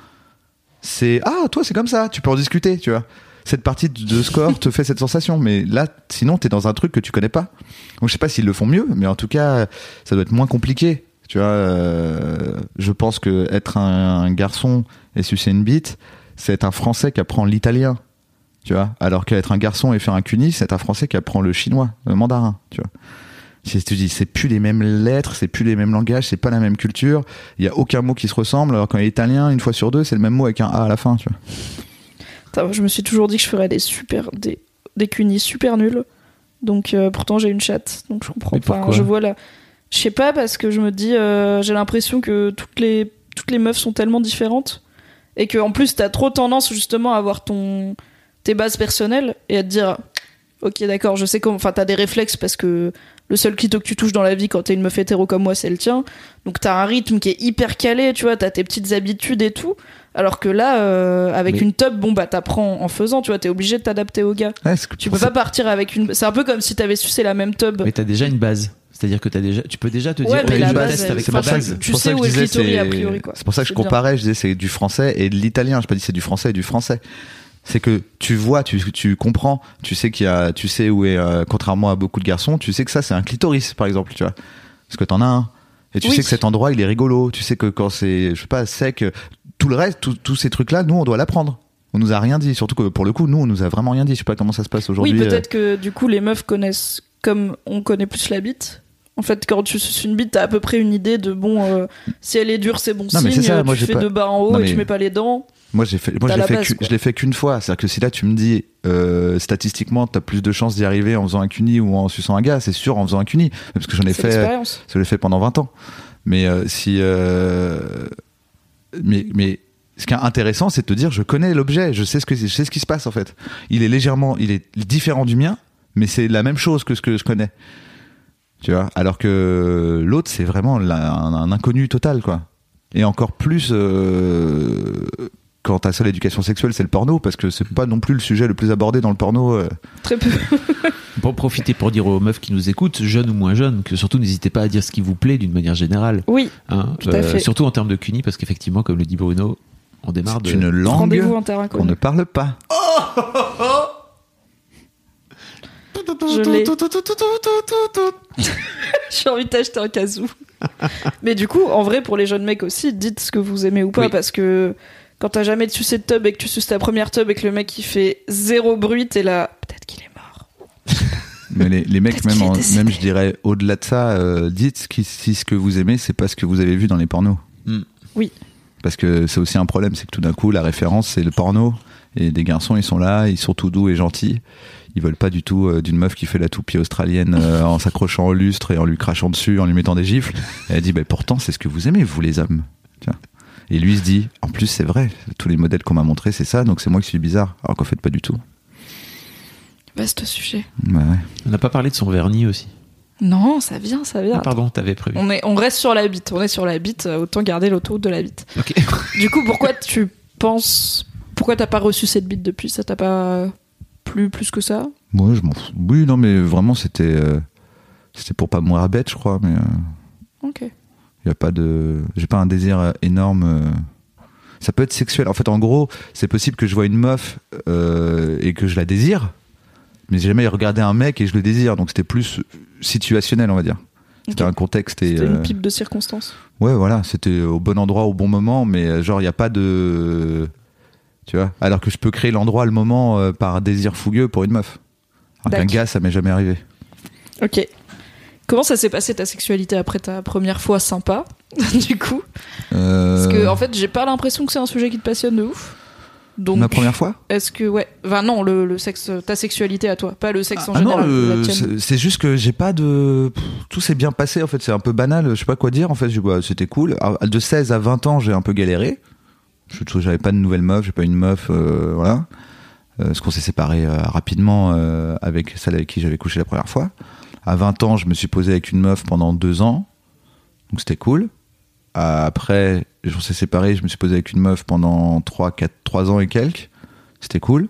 c'est ah toi c'est comme ça tu peux en discuter tu vois cette partie de score te fait cette sensation mais là sinon t'es dans un truc que tu connais pas. Donc je sais pas s'ils le font mieux mais en tout cas ça doit être moins compliqué tu vois euh, je pense que être un, garçon et sucer une bite c'est être un français qui apprend l'italien tu vois. Alors qu'être un garçon et faire un cuni c'est un français qui apprend le chinois le mandarin tu vois. Si tu dis c'est plus les mêmes lettres c'est plus les mêmes langages c'est pas la même culture il y a aucun mot qui se ressemble alors qu'en italien une fois sur deux c'est le même mot avec un a à la fin tu vois
Je me suis toujours dit que je ferais des super des des cunis super nuls. Donc euh, pourtant j'ai une chatte, donc je comprends pas.
pourquoi
Je vois là, je sais pas parce que je me dis euh, j'ai l'impression que toutes les toutes les meufs sont tellement différentes et que en plus t'as trop tendance justement à avoir ton tes bases personnelles et à te dire ok d'accord je sais comment enfin t'as des réflexes parce que le seul clito que tu touches dans la vie quand t'es une meuf hétéro comme moi c'est le tien donc t'as un rythme qui est hyper calé tu vois t'as tes petites habitudes et tout alors que là euh, avec
Mais-
une tub bon bah t'apprends en faisant tu vois t'es obligé de t'adapter au gars
c'est que
tu peux pas partir avec une c'est un peu comme si t'avais sucé la même tub
Mais t'as déjà une base. C'est-à-dire que t'as déjà, tu peux déjà te dire,
Ouais, mais
ok,
la base,
avec
C'est pour ça
base.
que- je
est le
disais,
clitoris,
c'est-
a priori, quoi.
C'est pour ça que je comparais, je disais c'est du français et de l'italien. Je pas dit c'est du français et du français. C'est que tu vois, tu, tu comprends, tu sais qu'il y a, tu sais où est, euh, contrairement à beaucoup de garçons, tu sais que ça c'est un clitoris par exemple, tu vois, parce que t'en as un. Et tu
Oui.
sais que cet endroit il est rigolo. Tu sais que quand c'est, je sais pas, sec, tout le reste, tous ces trucs là, nous on doit l'apprendre. On nous a rien dit, surtout que pour le coup, nous on nous a vraiment rien dit. Je sais pas comment ça se passe aujourd'hui.
Oui,
euh.
peut-être que du coup, les meufs connaissent comme on connaît plus la bite. En fait, quand tu suces une bite, t'as à peu près une idée de bon, euh, si elle est dure, c'est bon
Non, mais
signe.
c'est ça, moi,
tu fais
pas-
de bas en haut
Non,
et
mais-
tu mets pas les dents.
Moi, j'ai fait, moi, je l'ai
la
fait,
base,
je l'ai fait qu'une fois. C'est-à-dire que si là, tu me dis, euh, statistiquement, t'as plus de chances d'y arriver en faisant un cuni ou en suçant un gars, c'est sûr en faisant un cuni. Parce que j'en ai fait, je l'ai fait pendant 20 ans. Mais euh, si, euh, mais, mais, ce qui est intéressant, c'est de te dire, je connais l'objet, je sais ce que, je sais ce qui se passe, en fait. Il est légèrement, il est différent du mien, mais c'est la même chose que ce que je connais. Tu vois? Alors que l'autre, c'est vraiment la- un, un inconnu total, quoi. Et encore plus, euh, quand ta seule éducation sexuelle c'est le porno parce que c'est pas non plus le sujet le plus abordé dans le porno euh.
Très peu.
Pour profiter pour dire aux meufs qui nous écoutent, jeunes ou moins jeunes, que surtout n'hésitez pas à dire ce qui vous plaît d'une manière générale.
Oui,
hein.
Tout à fait.
Surtout en termes de cuni, parce qu'effectivement, comme le dit Bruno, on démarre de.
une
rendez-vous
langue qu'on ne parle pas
Je l'ai. J'ai envie d'acheter un casou. Mais du coup, en vrai, pour les jeunes mecs aussi, dites ce que vous aimez ou pas,
Oui.
parce que quand t'as jamais sucé de tub et que tu suces ta première tub et que le mec il fait zéro bruit, t'es là. Peut-être qu'il est mort.
mais les, les mecs même en- je dirais au-delà de ça euh, dites si ce que vous aimez c'est pas ce que vous avez vu dans les pornos
Hmm.
Oui.
parce que c'est aussi un problème c'est que tout d'un coup la référence c'est le porno et des garçons ils sont là ils sont tout doux et gentils ils veulent pas du tout euh, d'une meuf qui fait la toupie australienne euh, en s'accrochant au lustre et en lui crachant dessus en lui mettant des gifles et elle dit bah, pourtant c'est ce que vous aimez vous les hommes vois. Et lui se dit en plus c'est vrai tous les modèles qu'on m'a montrés c'est ça donc c'est moi qui suis bizarre alors qu'en fait pas du tout
Vaste sujet.
Bah ouais.
On n'a pas parlé de son vernis aussi.
Non, ça vient, ça vient.
Ah, pardon, t'avais prévu.
On, est, on reste sur la bite. On est sur la bite, euh, autant garder l'autoroute de la bite.
Ok.
Du coup, pourquoi tu penses. Pourquoi t'as pas reçu cette bite depuis? Ça t'a pas plu plus que ça?
Moi, je m'en fous. Oui, non, mais vraiment, c'était euh, c'était pour pas mourir bête, je crois. Mais il
Ok.
Y a pas de, j'ai pas un désir euh, énorme. euh. Ça peut être sexuel. En fait, en gros, c'est possible que je vois une meuf euh, et que je la désire, mais j'ai jamais regardé un mec et je le désire. Donc c'était plus situationnel, on va dire. C'était un contexte et
C'était une pipe de circonstance.
ouais, voilà, c'était au bon endroit au bon moment, mais genre il y a pas de, tu vois. Alors que je peux créer l'endroit, le moment euh, par désir fougueux pour une meuf. Alors qu'un
D'accord.
gars, ça m'est jamais arrivé.
Ok. Comment ça s'est passé ta sexualité après ta première fois sympa Du coup Parce que
Euh,
en fait, j'ai pas l'impression que c'est un sujet qui te passionne de ouf. Donc,
Ma première fois
Est-ce que ouais, enfin non, le, le sexe, ta sexualité à toi, pas le sexe en
Ah non,
général.
euh, c'est juste que j'ai pas de. Pff, Tout s'est bien passé en fait, c'est un peu banal, je sais pas quoi dire en fait, bah, c'était cool. Alors, De 16 à 20 ans, j'ai un peu galéré. Je trouve que j'avais pas de nouvelle meuf, j'ai pas une meuf, euh, voilà. Euh, parce qu'on s'est séparés rapidement avec celle avec qui j'avais couché la première fois. À 20 ans, je me suis posé avec une meuf pendant deux ans, donc c'était cool. Euh, Après, on s'est séparés, je me suis posé avec une meuf pendant 3, 4, 3 ans et quelques, c'était cool.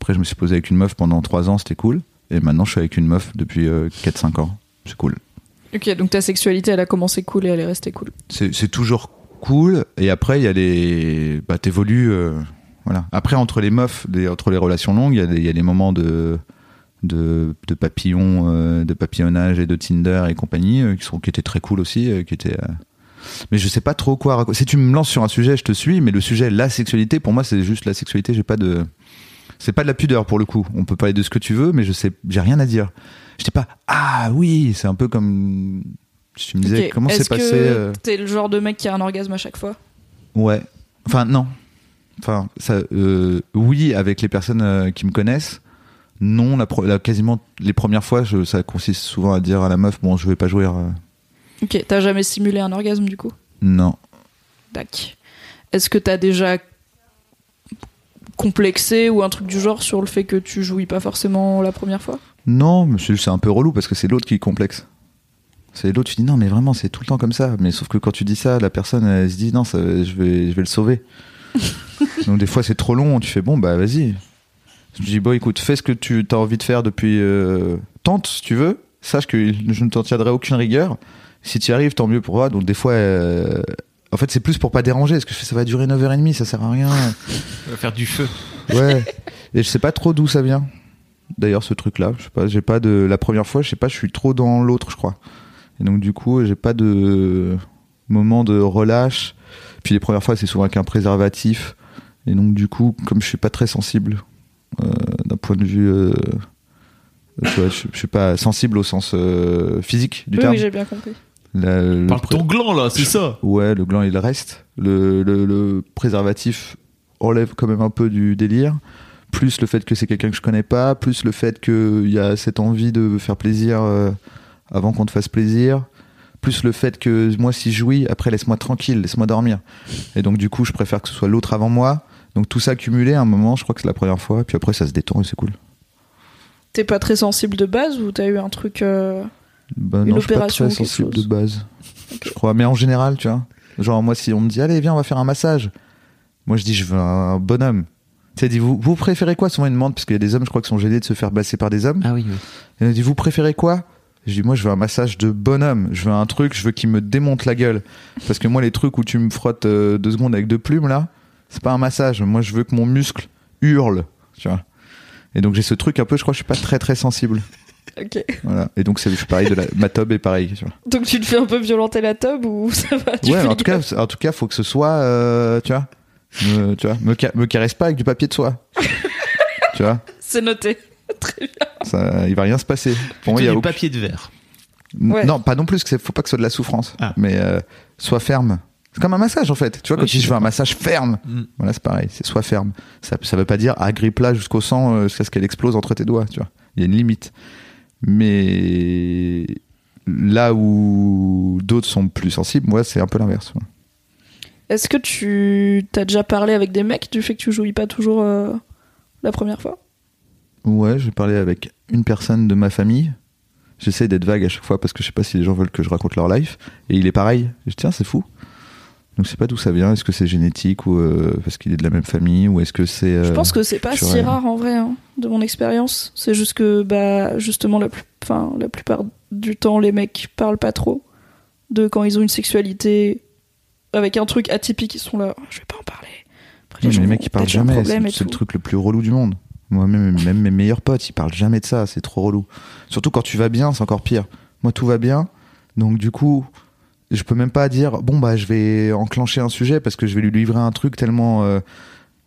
Après, je me suis posé avec une meuf pendant 3 ans, c'était cool. Et maintenant, je suis avec une meuf depuis 4-5 ans, c'est cool.
Ok, donc ta sexualité, elle a commencé cool et elle est restée cool.
C'est toujours cool. Et après, il y a les. Bah, t'évolues. euh, voilà. Après, entre les meufs, entre les relations longues, y, il y a des moments de. De, de papillon, euh, de papillonnage et de Tinder et compagnie euh, qui sont qui étaient très cool aussi, euh, qui étaient. Mais je sais pas trop quoi. raconter. Si tu me lances sur un sujet, je te suis. Mais le sujet, la sexualité, pour moi, c'est juste la sexualité. J'ai pas de. C'est pas de la pudeur pour le coup. On peut parler de ce que tu veux, mais je sais, j'ai rien à dire. Je dis pas. Ah oui, c'est un peu comme. Tu me disais comment c'est passé.
que
euh,
t'es le genre de mec qui a un orgasme à chaque fois?
Ouais. Enfin, non. Enfin, ça, oui, avec les personnes qui me connaissent. Non, la, la- quasiment les premières fois, je- ça consiste souvent à dire à la meuf, bon, je vais pas jouer. euh,
Ok, t'as jamais simulé un orgasme du coup?
Non.
Tac. Est-ce que t'as déjà complexé ou un truc du genre sur le fait que tu jouis pas forcément la première fois?
Non, mais c'est un peu relou parce que c'est l'autre qui est complexe. C'est l'autre, tu dis non, mais vraiment, c'est tout le temps comme ça. Mais sauf que quand tu dis ça, la personne, elle se dit non, ça- je, vais, je vais le sauver. Donc des fois, c'est trop long, tu fais bon, bah vas-y. Je dis bon, écoute, fais ce que tu as envie de faire depuis. euh, tente si tu veux. Sache que je ne t'en tiendrai aucune rigueur. Si tu y arrives, tant mieux pour toi. Donc des fois. euh, En fait, c'est plus pour pas déranger, parce que je fais, ça va durer 9h30, ça sert à rien.
On va faire du feu.
Ouais. Et je sais pas trop d'où ça vient. D'ailleurs, ce truc-là, je sais pas, j'ai pas de. La première fois, je sais pas, je suis trop dans l'autre, je crois. Et donc, du coup, j'ai pas de moment de relâche. Puis les premières fois, c'est souvent avec un préservatif. Et donc, du coup, comme je suis pas très sensible, d'un point de vue. euh, tu vois, je, je suis pas sensible au sens euh, physique du
Oui,
terme.
oui, j'ai bien compris.
La- le
Parle ton gland là, c'est ça.
Ouais, le gland il reste. Le, le, le préservatif enlève quand même un peu du délire. Plus le fait que c'est quelqu'un que je connais pas, plus le fait qu'il y a cette envie de faire plaisir euh, avant qu'on te fasse plaisir. Plus le fait que moi, si je jouis, après laisse-moi tranquille, laisse-moi dormir. Et donc, du coup, je préfère que ce soit l'autre avant moi. Donc, tout ça cumulé à un moment, je crois que c'est la première fois. Puis après, ça se détend et c'est cool.
T'es pas très sensible de base ou t'as eu un truc. euh,
Bah,
Une
non, je suis pas
opération
très sensible
chose.
de base. Je crois. Mais en général, tu vois. Genre, moi, si on me dit, allez, viens, on va faire un massage. Moi, je dis, je veux un bonhomme. Tu sais, dit, vous, vous préférez quoi? Souvent, ils me demandent, parce qu'il y a des hommes, je crois, qui sont gênés de se faire basser par des hommes.
Ah oui, oui.
Et on dit, vous préférez quoi? Je dis, moi, je veux un massage de bonhomme. Je veux un truc, je veux qu'il me démonte la gueule. Parce que moi, les trucs où tu me frottes euh, deux secondes avec deux plumes, là, c'est pas un massage. Moi, je veux que mon muscle hurle, tu vois. Et donc, j'ai ce truc un peu, je crois, que je suis pas très, très sensible.
Ok.
Voilà. Et donc, c'est je suis pareil de la, ma tobe est pareil, tu vois.
Donc tu te fais un peu violenter la tub ou ça va tu
ouais,
fais
en tout, cas, en tout cas, faut que ce soit, euh, tu vois, me, tu vois, me, ca- me caresse pas avec du papier de soie. tu vois,
C'est noté. Très bien.
ça, il va rien se passer. Pour moi,
Plutôt
il y a
du
aucun-
papier de verre.
Ouais.
Non, pas non plus, que c'est- faut pas que ce soit de la souffrance,
Ah.
mais euh, soit ferme. C'est comme un massage en fait. Tu vois,
Oui,
quand
je
veux un massage ferme,
Mm.
voilà, c'est pareil, c'est soit ferme. Ça, ça veut pas dire agrippe-la jusqu'au sang, euh, jusqu'à ce qu'elle explose entre tes doigts, tu vois. Il y a une limite. Mais là où d'autres sont plus sensibles, moi, c'est un peu l'inverse. ouais.
Est-ce que tu t'as déjà parlé avec des mecs du fait que tu jouis pas toujours euh, la première fois?
Ouais, j'ai parlé avec une personne de ma famille. J'essaie d'être vague à chaque fois parce que je sais pas si les gens veulent que je raconte leur life. Et il est pareil. Je dis, tiens, c'est fou. Donc je sais pas d'où ça vient. Est-ce que c'est génétique ou euh, parce qu'il est de la même famille ou est-ce que c'est.
Je
euh,
pense que c'est pas si rare en vrai, hein, de mon expérience. C'est juste que, bah, justement, la, plus- enfin, la plupart du temps, les mecs parlent pas trop de quand ils ont une sexualité avec un truc atypique. Ils sont là, je vais pas en parler. Après,
Non, mais
gens
les mecs ils parlent jamais. C'est le truc le plus relou du monde. Moi-même, même mes meilleurs potes, ils parlent jamais de ça. C'est trop relou. Surtout quand tu vas bien, c'est encore pire. Moi, tout va bien. Donc du coup, je peux même pas dire bon bah je vais enclencher un sujet parce que je vais lui livrer un truc tellement euh,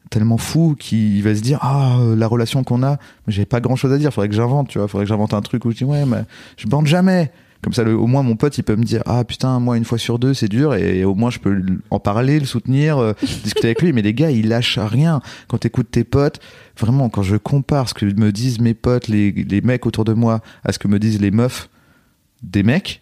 tellement fou qu'il va se dire ah euh, la relation qu'on a. J'ai pas grand chose à dire. Faudrait que j'invente tu vois. Faudrait que j'invente un truc où je dis ouais mais je bande jamais. Comme ça le- au moins mon pote il peut me dire ah putain moi une fois sur deux c'est dur. Et, au moins je peux en parler le soutenir euh, discuter avec lui. Mais les gars ils lâchent rien. Quand t'écoutes tes potes vraiment quand je compare ce que me disent mes potes les, les mecs autour de moi à ce que me disent les meufs des mecs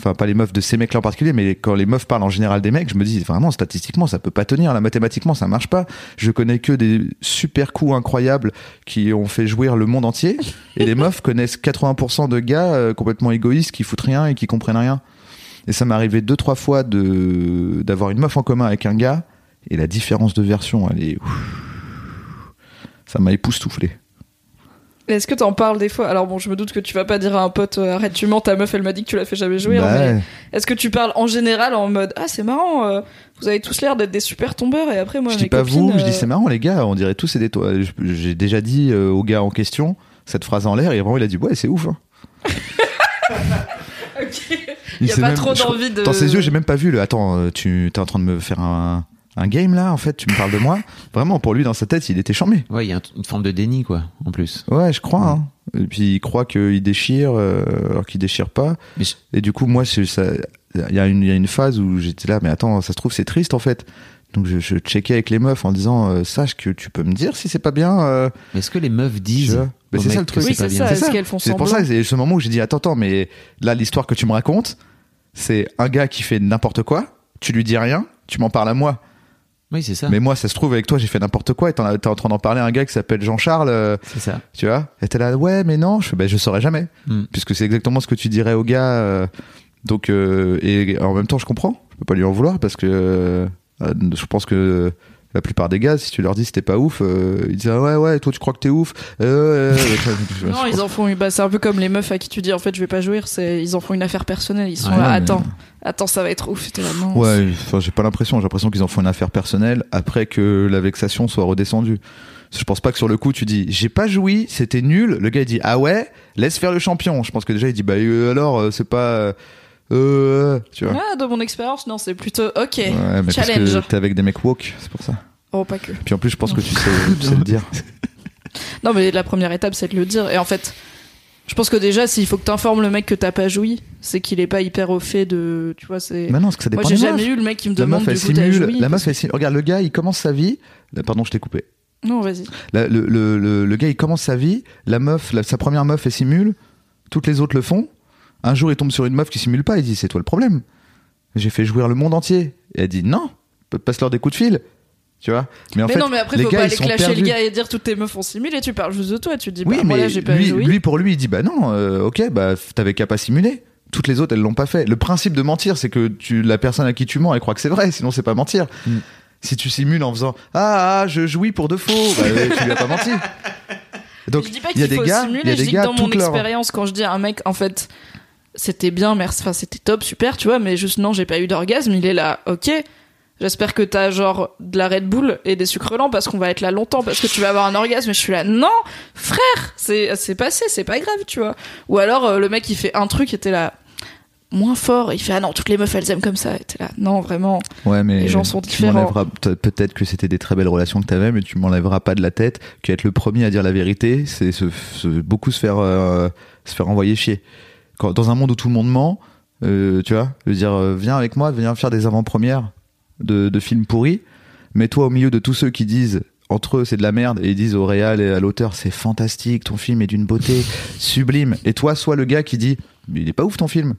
enfin pas les meufs de ces mecs là en particulier mais quand les meufs parlent en général des mecs je me dis vraiment statistiquement ça peut pas tenir. Là mathématiquement ça marche pas. Je connais que des super coups incroyables qui ont fait jouir le monde entier. Et les meufs connaissent 80% de gars euh, complètement égoïstes qui foutent rien et qui comprennent rien. Et ça m'est arrivé deux trois fois de d'avoir une meuf en commun avec un gars et la différence de version elle est ça m'a époustouflé
Est-ce que t'en parles des fois? Alors bon, je me doute que tu vas pas dire à un pote euh, arrête tu mens, ta meuf elle m'a dit que tu la fais jamais jouer.
Bah
mais
ouais.
Est-ce que tu parles en général en mode ah c'est marrant, euh, vous avez tous l'air d'être des super tombeurs et après moi
je dis pas
copines,
vous, je dis
euh,
c'est marrant les gars, on dirait tous c'est des toits. Je- J'ai déjà dit euh, au gars en question cette phrase en l'air et vraiment il a dit ouais c'est ouf. hein. Il
Y a pas
même-
trop d'envie de-
Dans ses yeux j'ai même pas vu le. Attends, tu t'es en train de me faire un, un game là en fait, tu me parles de moi. Vraiment pour lui dans sa tête il était chambé.
Ouais, il y a un- une forme de déni, quoi, en plus.
Ouais je crois. Hein. Et puis il croit qu'il déchire euh, alors qu'il déchire pas.
Mais je-
Et du coup moi il y, a une- il y a une phase où j'étais là mais attends ça se trouve c'est triste en fait. Donc je, je checkais avec les meufs en disant euh, sache que tu peux me dire si c'est pas bien. euh,
Mais Est-ce que les meufs disent aux
c'est ça, le truc.
Oui, c'est ça.
C'est
qu'elles font
C'est pour ça, c'est ce moment où j'ai dit attends, attends, mais là l'histoire que tu me racontes, c'est un gars qui fait n'importe quoi, tu lui dis rien, tu m'en parles à moi.
Oui, c'est ça.
Mais moi, ça se trouve avec toi, j'ai fait n'importe quoi et t'es en train d'en parler à un gars qui s'appelle Jean-Charles, euh,
C'est ça.
tu vois. Et t'es là, ouais, mais non, je ben, je saurais jamais,
Hmm.
puisque c'est exactement ce que tu dirais au gars. euh, donc, euh, et en même temps, je comprends. Je peux pas lui en vouloir parce que euh, je pense que la plupart des gars, si tu leur dis c'était pas ouf, euh, ils disent ah ouais ouais, toi tu crois que t'es ouf. Euh, euh, euh,
Non, ils en font. Bah, c'est un peu comme les meufs à qui tu dis en fait je vais pas jouir. C'est ils en font une affaire personnelle. Ils sont
Ouais,
là.
mais-
Attends, attends, ça va être ouf. Là, non.
Ouais, enfin, j'ai pas l'impression. J'ai l'impression qu'ils en font une affaire personnelle après que la vexation soit redescendue. Je pense pas que sur le coup tu dis j'ai pas joui, c'était nul. Le gars il dit ah ouais, laisse faire le champion. Je pense que déjà il dit bah euh, alors euh, c'est pas euh, euh, tu vois.
Ah, de mon expérience, non, c'est plutôt ok.
Ouais, mais parce
Challenge.
que t'es avec des mecs woke, c'est pour ça.
Oh, pas que.
Puis en plus je pense que tu sais, tu sais le dire.
Non, mais la première étape, c'est de le dire. Et en fait, je pense que déjà, s'il faut que t'informes le mec que t'as pas joui, c'est qu'il est pas hyper au fait de. Tu vois, c'est.
Mais non, parce que ça dépend
Moi, j'ai jamais eu le mec qui me
La
demande
meuf,
du
elle
coup, t'as
simule.
joui.
La meuf, elle simule. Regarde, le gars, il commence sa vie. Pardon, je t'ai coupé.
Non, vas-y.
La- le, le, le, le gars, il commence sa vie. La meuf, la- sa première meuf, elle simule. Toutes les autres le font. Un jour, il tombe sur une meuf qui simule pas. Il dit, c'est toi le problème. J'ai fait jouir le monde entier. Et elle dit, non, passe-leur des coups de fil. Tu vois? Mais en
mais
fait,
non, mais après,
les
faut
gars,
pas aller clasher
perdus.
le gars et dire toutes tes meufs ont simulé. Tu parles juste de toi. Tu dis,
Oui,
bah,
mais
moi là, j'ai pas
lui, lui, pour lui, il dit, bah non, euh, ok, bah t'avais qu'à pas simuler. Toutes les autres, elles l'ont pas fait. Le principe de mentir, c'est que tu, la personne à qui tu mens, elle croit que c'est vrai, sinon c'est pas mentir.
Mm.
Si tu simules en faisant ah, ah, je jouis pour de faux, bah, euh, tu lui as pas menti. Donc
je dis pas
il y a
qu'il
des
faut
gars,
simuler,
il y a
je
des
dis
gars
que dans mon
leur-
expérience, quand je dis à un mec, en fait, c'était bien, merci, enfin, c'était top, super, tu vois, mais juste non, j'ai pas eu d'orgasme, il est là, ok. J'espère que t'as genre de la Red Bull et des sucres lents parce qu'on va être là longtemps parce que tu vas avoir un orgasme. Et je suis là, non, frère, c'est c'est passé, c'est pas grave, tu vois. Ou alors euh, le mec il fait un truc et t'es là moins fort, il fait ah non toutes les meufs elles aiment comme ça. Et t'es là, non vraiment.
Ouais, mais
Les gens sont différents.
Peut-être que c'était des très belles relations que t'avais, mais tu m'enlèveras pas de la tête qu'être le premier à dire la vérité, c'est beaucoup se faire euh, se faire envoyer chier. Dans un monde où tout le monde ment, euh, tu vois, je dire, euh, viens avec moi, viens faire des avant-premières de, films pourris. Mets-toi au milieu de tous ceux qui disent entre eux c'est de la merde et ils disent au réal et à l'auteur c'est fantastique, ton film est d'une beauté sublime. Et toi, sois le gars qui dit mais il est pas ouf ton film.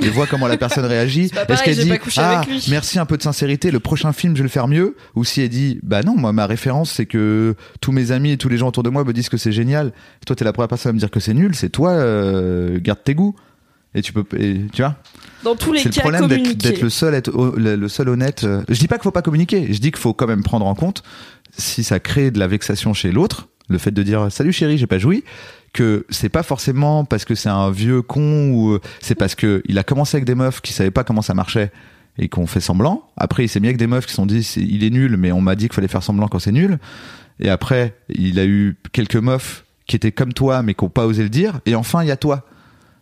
Et vois comment la personne réagit. Est-ce qu'elle dit ah merci un peu de sincérité, le prochain film je vais le faire mieux? Ou si elle dit bah non moi ma référence c'est que tous mes amis et tous les gens autour de moi me disent que c'est génial. Toi t'es la première personne à me dire que c'est nul, c'est toi euh, garde tes goûts. Et tu peux et, tu vois?
Dans tous les
c'est le
cas,
problème d'être le seul être le seul honnête. euh. Je dis pas qu'il faut pas communiquer, je dis qu'il faut quand même prendre en compte si ça crée de la vexation chez l'autre, le fait de dire salut chérie, j'ai pas joui, que c'est pas forcément parce que c'est un vieux con ou euh, c'est parce que il a commencé avec des meufs qui savaient pas comment ça marchait et qu'on fait semblant. Après, il s'est mis avec des meufs qui se sont dit il est nul, mais on m'a dit qu'il fallait faire semblant quand c'est nul. Et après, il a eu quelques meufs qui étaient comme toi mais qui ont pas osé le dire. Et enfin, il y a toi.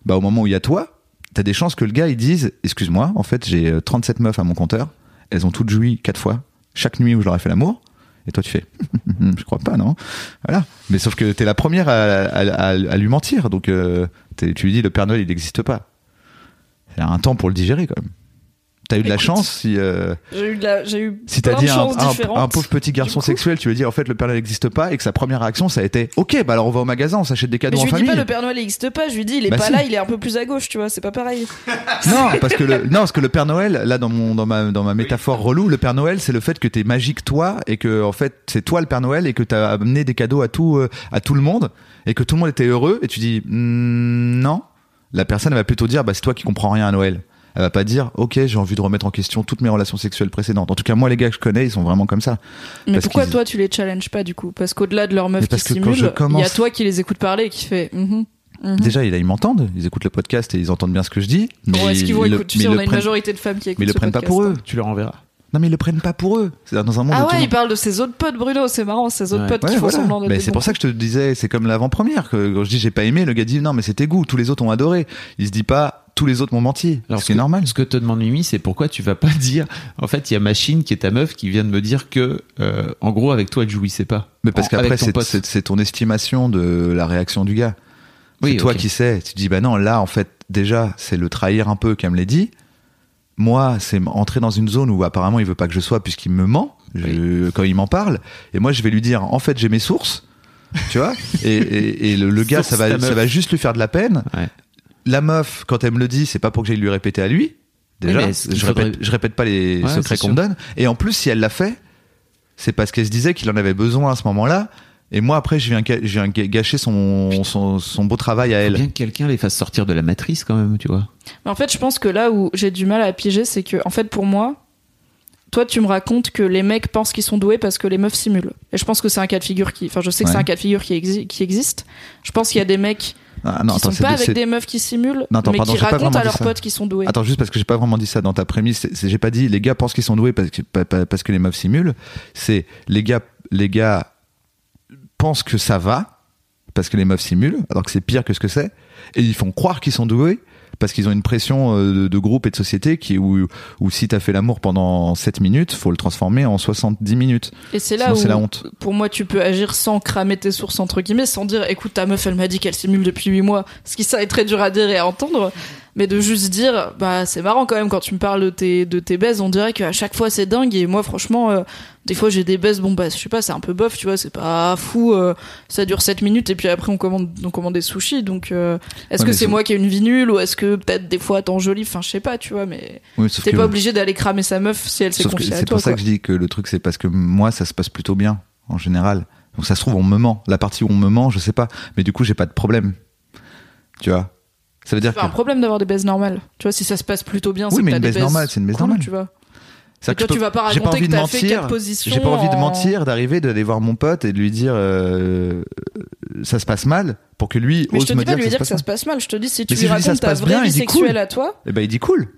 Bah au moment où il y a toi, t'as des chances que le gars il dise excuse-moi, en fait j'ai euh, 37 meufs à mon compteur, elles ont toutes joui quatre fois, chaque nuit où je leur ai fait l'amour. Et toi tu fais je crois pas non. Voilà. Mais sauf que t'es la première à, à- à- à lui mentir donc euh, tu lui dis le Père Noël il n'existe pas. Il y a un temps pour le digérer quand même t'as eu de la
Écoute,
chance si euh,
J'ai eu, de la- j'ai eu
si t'as dit un, un- pauvre petit garçon sexuel tu lui dis en fait le Père Noël n'existe pas et que sa première réaction ça a été ok bah alors on va au magasin on s'achète des
Mais
cadeaux
je
en
lui dis
famille
pas le Père Noël n'existe pas, je lui dis il est
Bah
pas
si.
là, il est un peu plus à gauche, tu vois, c'est pas pareil.
Non, parce que le, non, parce que le Père Noël, là, dans mon, dans ma, dans ma métaphore relou, le Père Noël, c'est le fait que t'es magique toi et que, en fait, c'est toi le Père Noël et que t'as amené des cadeaux à tout, euh, à tout le monde et que tout le monde était heureux et tu dis, Hmm, non. La personne, elle va plutôt dire, bah, c'est toi qui comprends rien à Noël. Elle va pas dire, ok, j'ai envie de remettre en question toutes mes relations sexuelles précédentes. En tout cas, moi, les gars que je connais, ils sont vraiment comme ça.
Mais
Parce
pourquoi toi tu les challenges pas du coup? Parce qu'au-delà de leur meuf
Mais
qui
je
il y a toi qui les écoute parler et qui fait mhm, mhm.
Déjà, ils, ils m'entendent, ils écoutent le podcast et ils entendent bien ce que je dis. Mais
Bon, est-ce qu'ils vont
ils le-
écouter Tu
mais
sais,
ils
on
le
a une
prennent-
majorité de femmes qui écoutent
Mais ils le prennent pas pour eux.
hein.
Tu leur enverras.
Non, mais ils le prennent pas pour eux. C'est dans un monde où
Ah ouais, il
monde-
parle de ses autres potes, Bruno, c'est marrant, ses autres
Ouais.
potes qui font semblant
Mais c'est pour ça que je te disais, c'est comme l'avant-première. Que quand je dis j'ai pas aimé, le gars dit non, mais c'était goût. Tous les autres ont adoré. Il se dit pas tous les autres m'ont menti.
Alors,
ce
ce
normal.
Ce que te demande Mimi, c'est pourquoi tu vas pas dire. En fait, il y a Machine qui est ta meuf qui vient de me dire que, euh, en gros, avec toi, elle jouissait pas.
Mais parce qu'après, c'est, c'est, c'est ton estimation de la réaction du gars.
Oui,
c'est toi qui sais. Tu te dis bah non, là en fait déjà c'est le trahir un peu qu'elle me l'a dit. moi, c'est entrer dans une zone où apparemment il veut pas que je sois puisqu'il me ment je- quand il m'en parle. Et moi, je vais lui dire, en fait, j'ai mes sources, tu vois? Et, et- et le, le gars, ça va, ça va juste lui faire de la peine.
Ouais.
La meuf, quand elle me le dit, c'est pas pour que j'aille lui répéter à lui. Déjà,
Oui,
je,
faudrait-
répète, je répète pas les
Ouais,
secrets qu'on me donne. Et en plus, si elle l'a fait, c'est parce qu'elle se disait qu'il en avait besoin à ce moment-là. Et moi, après, je viens, je gâcher son, son, son beau travail à
Faut
elle.
bien que quelqu'un les fasse sortir de la matrice quand même, tu vois.
Mais en fait, je pense que là où j'ai du mal à piger, c'est que, en fait, pour moi, toi, tu me racontes que les mecs pensent qu'ils sont doués parce que les meufs simulent. Et je pense que c'est un cas de figure qui. Enfin, je sais que
Ouais.
c'est un cas de figure qui, exi- qui existe. Je pense qu'il y a des mecs
Ah, non,
qui
attends,
sont pas avec des meufs qui simulent,
Non, attends,
mais
pardon,
qui racontent à leurs potes qu'ils sont doués.
Attends, juste parce que j'ai pas vraiment dit ça dans ta prémisse. J'ai pas dit les gars pensent qu'ils sont doués parce que, pa- pa- parce que les meufs simulent. C'est les gars, les gars pensent que ça va parce que les meufs simulent, alors que c'est pire que ce que c'est. Et ils font croire qu'ils sont doués parce qu'ils ont une pression euh, de, de groupe et de société qui où, où si t'as fait l'amour pendant 7 minutes, faut le transformer en 70 minutes.
Et c'est là
Sinon,
où,
c'est la honte.
pour moi, tu peux agir sans cramer tes sources, entre guillemets, sans dire, écoute, ta meuf, elle m'a dit qu'elle simule depuis 8 mois. Ce qui, ça est très dur à dire et à entendre. Mais de juste dire, bah, c'est marrant quand même, quand tu me parles de tes, de tes baises, on dirait qu'à chaque fois, c'est dingue. Et moi, franchement, euh, des fois, j'ai des baises, bon, bah, je sais pas, c'est un peu bof, tu vois, c'est pas fou. euh, ça dure 7 minutes et puis après, on commande, on commande des sushis. Donc, euh, est-ce
Ouais,
que c'est
c'est-
moi qui ai une vie nulle ou est-ce que peut-être des fois, t'en jolie, enfin, je sais pas, tu vois, mais
Oui,
t'es
que-
pas obligé d'aller cramer sa meuf si elle s'est confiée à
c'est
toi.
pour ça
quoi.
que je dis que le truc c'est parce que moi ça se passe plutôt bien en général. Donc ça se trouve on me ment. La partie où on me ment, je sais pas. Mais du coup j'ai pas de problème. Tu vois? Ça veut dire que
pas un problème d'avoir des baises normales. Tu vois, si ça se passe plutôt bien,
Oui,
c'est
mais
que
une
baises
normale, c'est une
cool,
normale.
tu vois. Et toi,
je
tu vas pas raconter
envie
que t'as fait quatre positions
J'ai pas envie de
en-
mentir, d'arriver, d'aller voir mon pote et de lui dire euh, ça se passe mal pour que lui
Mais je
ose
te
me
dis pas de
dire
lui dire
que
ça se passe mal. Je te dis si tu
Mais
lui
si je
racontes ta vraie
bien,
vie sexuelle à toi.
Et ben il dit cool.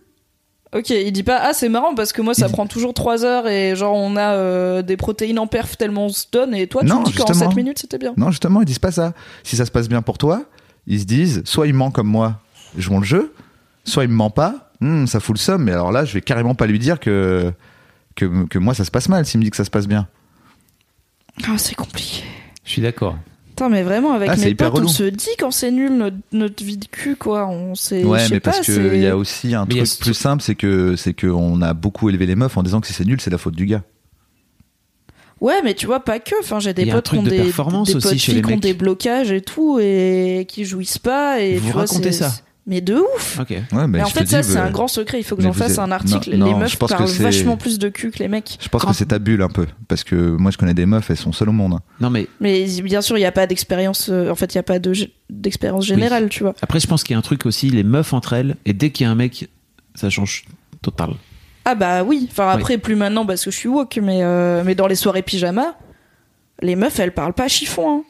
Ok, il dit pas ah c'est marrant parce que moi ça
Il-
prend toujours 3 heures et genre on a euh, des protéines en perf tellement on se donne et toi tu
Non,
me dis qu'en
justement.
7 minutes c'était bien.
Non, justement, ils disent pas ça. Si ça se passe bien pour toi, ils se disent soit il ment comme moi, jouons le jeu, soit il me ment pas, hmm, ça fout le somme, mais alors là, je vais carrément pas lui dire que, que, que moi ça se passe mal s'il me dit que ça se passe bien.
Ah c'est compliqué.
Je suis d'accord.
Putain mais vraiment avec
Ah,
mes potes on se dit quand c'est nul notre, notre vie de cul quoi. On sait.
Ouais, mais parce
pas,
qu'il
c'est-
y a aussi un
Mais a
truc plus simple, c'est que c'est qu'on a beaucoup élevé les meufs en disant que si c'est nul, c'est la faute du gars.
Ouais, mais tu vois, pas que. Enfin, j'ai des potes qui ont
de
des,
performance
des
aussi
potes
chez
filles
les
qui ont des blocages et tout et qui jouissent pas. Et
Vous
tu vois,
racontez ça
Mais de ouf.
Ok.
Ouais, mais
mais en fait, ça, c'est un grand secret. Il faut que j'en fasse
êtes-
un article.
Non,
les
non,
meufs parlent vachement plus de cul que les mecs.
Je pense
Quand-
que c'est ta bulle un peu, parce que moi je connais des meufs, elles sont seules au monde. hein.
Non, mais
Mais bien sûr, il n'y a pas d'expérience. euh, en fait, il n'y a pas de d'expérience générale, tu vois.
après, je pense qu'il y a un truc aussi, les meufs entre elles, et dès qu'il y a un mec, ça change total.
Ah bah oui. Enfin, après, plus maintenant parce que je suis woke, mais, euh, mais dans les soirées pyjama, les meufs, elles parlent pas chiffon. Hein.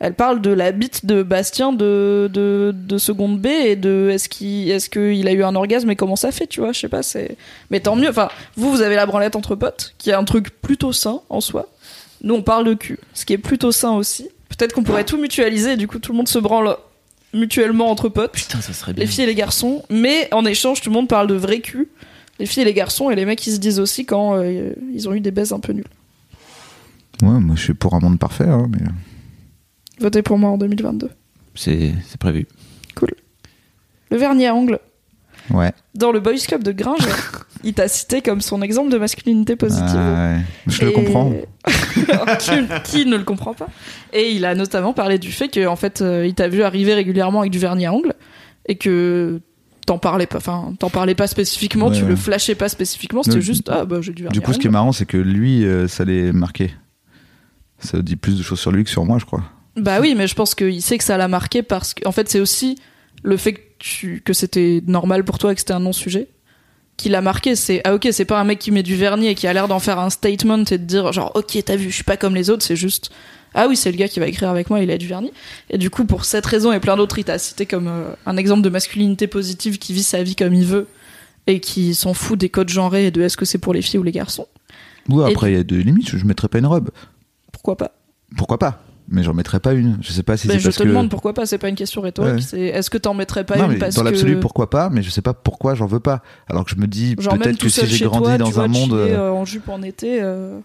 Elles parlent de la bite de Bastien de, de, de seconde B et de est-ce qu'il a eu un orgasme et comment ça fait, tu vois, je sais pas, c'est... Mais tant mieux, enfin, vous, vous avez la branlette entre potes, qui est un truc plutôt sain en soi. Nous, on parle de cul, ce qui est plutôt sain aussi. Peut-être qu'on pourrait tout mutualiser, et du coup, tout le monde se branle mutuellement entre potes
Putain, ça serait bien.
les filles et les garçons, mais en échange, tout le monde parle de vrai cul. Les filles et les garçons, et les mecs, ils se disent aussi quand euh, ils ont eu des baises un peu nulles.
Ouais, moi je suis pour un monde parfait, hein, mais.
Votez pour moi en 2022.
C'est c'est prévu.
Le vernis à ongles,
Ouais.
dans le Boys Club de Gringe, il t'a cité comme son exemple de masculinité positive.
Ah, ouais. Je le comprends.
qui, qui ne le comprend pas Et il a notamment parlé du fait que en fait, euh, il t'a vu arriver régulièrement avec du vernis à ongles et que t'en parlais pas. Enfin, t'en parlais pas spécifiquement,
Ouais,
tu
ouais.
le flashais pas spécifiquement. C'était juste ah bah j'ai du vernis
Du coup, ce qui est marrant, c'est que lui, euh, ça l'est marqué. Ça dit plus de choses sur lui que sur moi, je crois.
Bah oui, mais je pense qu'il sait que ça l'a marqué parce que, en fait, c'est aussi le fait que, tu, que c'était normal pour toi et que c'était un non-sujet qui l'a marqué. C'est ah ok, c'est pas un mec qui met du vernis et qui a l'air d'en faire un statement et de dire genre ok, t'as vu, je suis pas comme les autres. C'est juste ah oui, c'est le gars qui va écrire avec moi, il a du vernis. Et du coup, pour cette raison et plein d'autres, il t'a cité comme euh, un exemple de masculinité positive qui vit sa vie comme il veut et qui s'en fout des codes genrés et de est-ce que c'est pour les filles ou les garçons.
Ou
Et
après, il y a des limites, je mettrais pas une robe.
Pourquoi pas?
Pourquoi pas? Mais j'en mettrais pas une. Je sais pas si
Ben,
c'est
Je
parce
te
que.
demande pourquoi pas. C'est pas une question rhétorique.
Ouais.
C'est est-ce que t'en mettrais pas
non,
une
mais
parce
dans l'absolu,
que
pourquoi pas Mais je sais pas pourquoi j'en veux pas. Alors que je me dis, peut-être que si j'ai grandi
toi,
dans un monde.
chiller,
euh,
euh, en jupe en été. euh,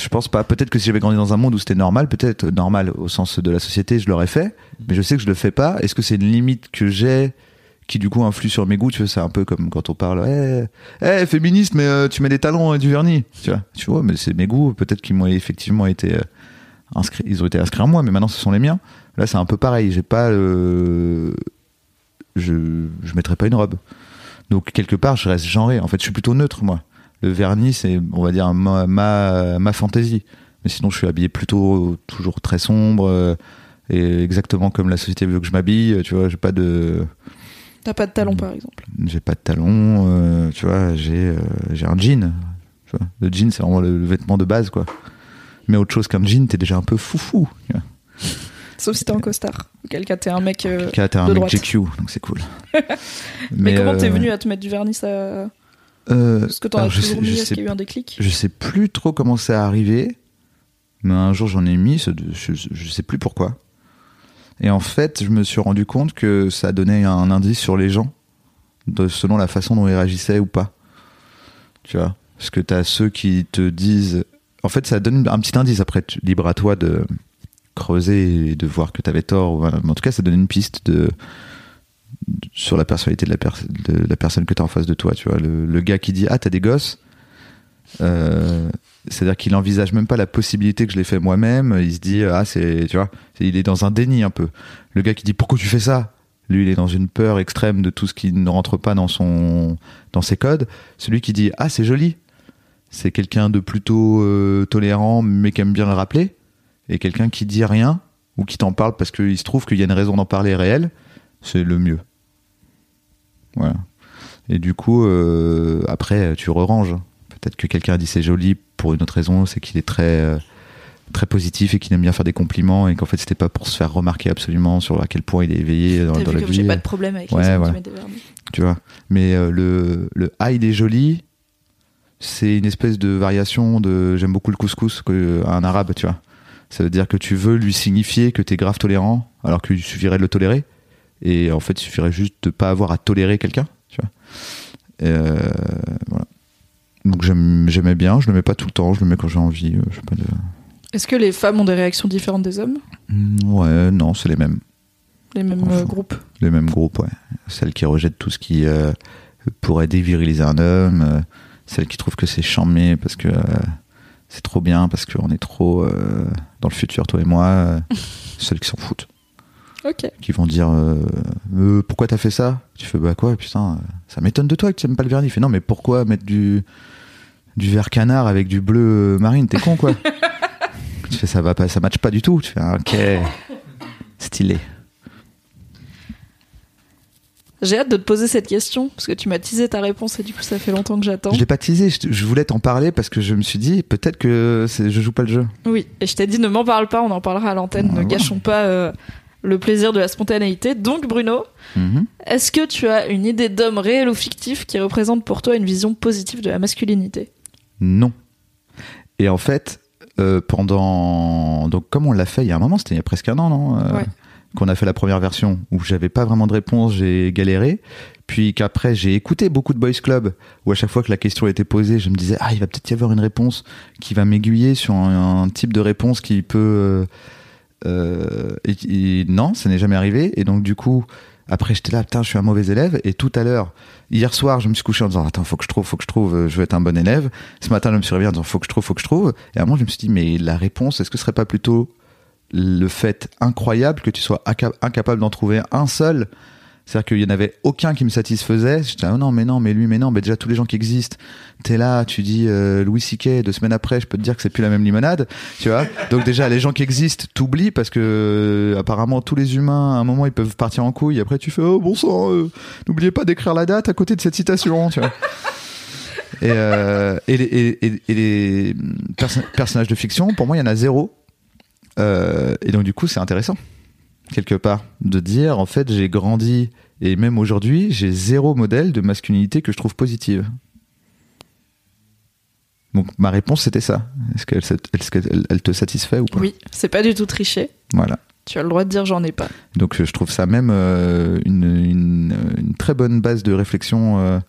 Je pense pas. Peut-être que si j'avais grandi dans un monde où c'était normal, peut-être normal au sens de la société, je l'aurais fait. Mais je sais que je le fais pas. Est-ce que c'est une limite que j'ai qui du coup influe sur mes goûts. Tu vois, c'est un peu comme quand on parle, eh, eh, féministe, mais euh, tu mets des talons et du vernis. Tu vois, tu vois, mais c'est mes goûts. Peut-être qu'ils m'ont effectivement été euh, inscrits, ils ont été inscrits en moi, mais maintenant ce sont les miens. Là, c'est un peu pareil. J'ai pas, le- je, je mettrais pas une robe. Donc quelque part, je reste genré. En fait, je suis plutôt neutre, moi. Le vernis, c'est, on va dire, ma, ma, ma fantaisie. Mais sinon, je suis habillé plutôt toujours très sombre euh, et exactement comme la société veut que je m'habille. Tu vois, j'ai pas de,
T'as pas de talons, par exemple.
j'ai pas de talons. euh, tu vois, j'ai, euh, j'ai un jean. Tu vois. Le jean, c'est vraiment le, le vêtement de base, quoi. Mais autre chose qu'un jean, t'es déjà un peu foufou. Tu vois.
Sauf si t'es un costard. Auquel cas t'es un mec. euh,
Car t'es un
de
mec
droite.
GQ, donc c'est cool.
Mais, comment t'es venu à te mettre du vernis ça...
euh,
Est-ce que t'en as toujours mis Est-ce qu'il y a eu un déclic?
Je sais plus trop comment c'est arrivé, mais un jour j'en ai mis, je, je sais plus pourquoi. Et en fait, je me suis rendu compte que ça donnait un indice sur les gens, de, selon la façon dont ils réagissaient ou pas. Tu vois Parce que t'as ceux qui te disent. En fait, ça donne un petit indice. Après, libre à toi de creuser et de voir que t'avais tort. ou en tout cas, ça donne une piste de- sur la personnalité de la, personne que t'as en face de toi. Tu vois, le, gars qui dit Ah, t'as des gosses euh, c'est-à-dire qu'il envisage même pas la possibilité que je l'ai fait moi-même. Il se dit ah c'est tu vois, il est dans un déni un peu. Le gars qui dit pourquoi tu fais ça, lui il est dans une peur extrême de tout ce qui ne rentre pas dans son dans ses codes. Celui qui dit ah c'est joli, c'est quelqu'un de plutôt euh, tolérant mais qui aime bien le rappeler. Et quelqu'un qui dit rien ou qui t'en parle parce qu'il se trouve qu'il y a une raison d'en parler réelle, c'est le mieux. Voilà. Et du coup, euh, après, tu re-ranges. Peut-être que quelqu'un a dit c'est joli pour une autre raison, c'est qu'il est très, euh, très positif et qu'il aime bien faire des compliments et qu'en fait c'était pas pour se faire remarquer absolument sur à quel point il est éveillé dans,
T'as
dans
vu
la
comme
vie.
j'ai pas de problème avec
Ouais,
les
voilà. Tu vois. Mais euh, le, le ah il est joli, c'est une espèce de variation de j'aime beaucoup le couscous que, un arabe, tu vois. Ça veut dire que tu veux lui signifier que t'es grave tolérant alors qu'il suffirait de le tolérer. Et en fait, il suffirait juste de pas avoir à tolérer quelqu'un, tu vois. Euh, voilà. Donc j'aimais bien, je le mets pas tout le temps, je le mets quand j'ai envie. euh, je sais pas de...
Est-ce que les femmes ont des réactions différentes des hommes?
Mm, Ouais, non, c'est les mêmes.
Les mêmes
Enfin.
euh, groupes?
Les mêmes groupes, ouais. Celles qui rejettent tout ce qui euh, pourrait déviriliser un homme, euh, celles qui trouvent que c'est charmé parce que c'est trop bien, parce qu'on est trop dans le futur, toi et moi, celles qui s'en foutent, Qui vont dire euh, Euh, pourquoi t'as fait ça? Tu fais bah quoi? Putain, euh, ça m'étonne de toi que tu aimes pas le vernis. Il fait non, mais pourquoi mettre du du vert canard avec du bleu marine? T'es con quoi Tu fais ça va pas, ça matche pas du tout. Tu fais ah, ok, stylé.
J'ai hâte de te poser cette question parce que tu m'as teasé ta réponse et du coup ça fait longtemps que j'attends.
Je l'ai pas teasé, je, voulais t'en parler parce que je me suis dit peut-être que je joue pas le jeu.
Oui, et je t'ai dit ne m'en parle pas, on en parlera à l'antenne,
Ah,
ne gâchons pas euh, le plaisir de la spontanéité. Donc Bruno,
Mhm.
est-ce que tu as une idée d'homme réel ou fictif qui représente pour toi une vision positive de la masculinité?
Non. Et en fait, euh, pendant donc comme on l'a fait il y a un moment, c'était il y a presque un an, non Euh,
Ouais.
Qu'on a fait la première version où j'avais pas vraiment de réponse, j'ai galéré. Puis qu'après j'ai écouté beaucoup de boys club où à chaque fois que la question était posée, je me disais ah il va peut-être y avoir une réponse qui va m'aiguiller sur un, un type de réponse qui peut euh, et non, ça n'est jamais arrivé. Et donc du coup après j'étais là putain je suis un mauvais élève. Et tout à l'heure hier soir je me suis couché en disant attends faut que je trouve faut que je trouve euh, je veux être un bon élève. Ce matin je me suis réveillé en disant faut que je trouve faut que je trouve. Et à un moment je me suis dit mais la réponse est-ce que ce serait pas plutôt le fait incroyable que tu sois inca- incapable d'en trouver un seul c'est-à-dire qu'il y en avait aucun qui me satisfaisait. J'étais, ah non, mais non, mais lui, mais non, mais déjà tous les gens qui existent. T'es là, tu dis euh, Louis C.K. Deux semaines après, je peux te dire que c'est plus la même limonade, tu vois. Donc déjà, les gens qui existent, t'oublies parce que euh, apparemment tous les humains, à un moment, ils peuvent partir en couille. Après, tu fais, oh bon sang, euh, n'oubliez pas d'écrire la date à côté de cette citation, tu vois. Et, les, personnages de fiction, pour moi, il y en a zéro. Et donc du coup, c'est intéressant quelque part de dire en fait j'ai grandi et même aujourd'hui j'ai zéro modèle de masculinité que je trouve positive. Donc ma réponse c'était ça. Est-ce qu'elle elle te satisfait ou pas?
Oui, c'est pas du tout triché.
Voilà.
Tu as le droit de dire j'en ai pas.
Donc je trouve ça même euh, une, une, une très bonne base de réflexion euh,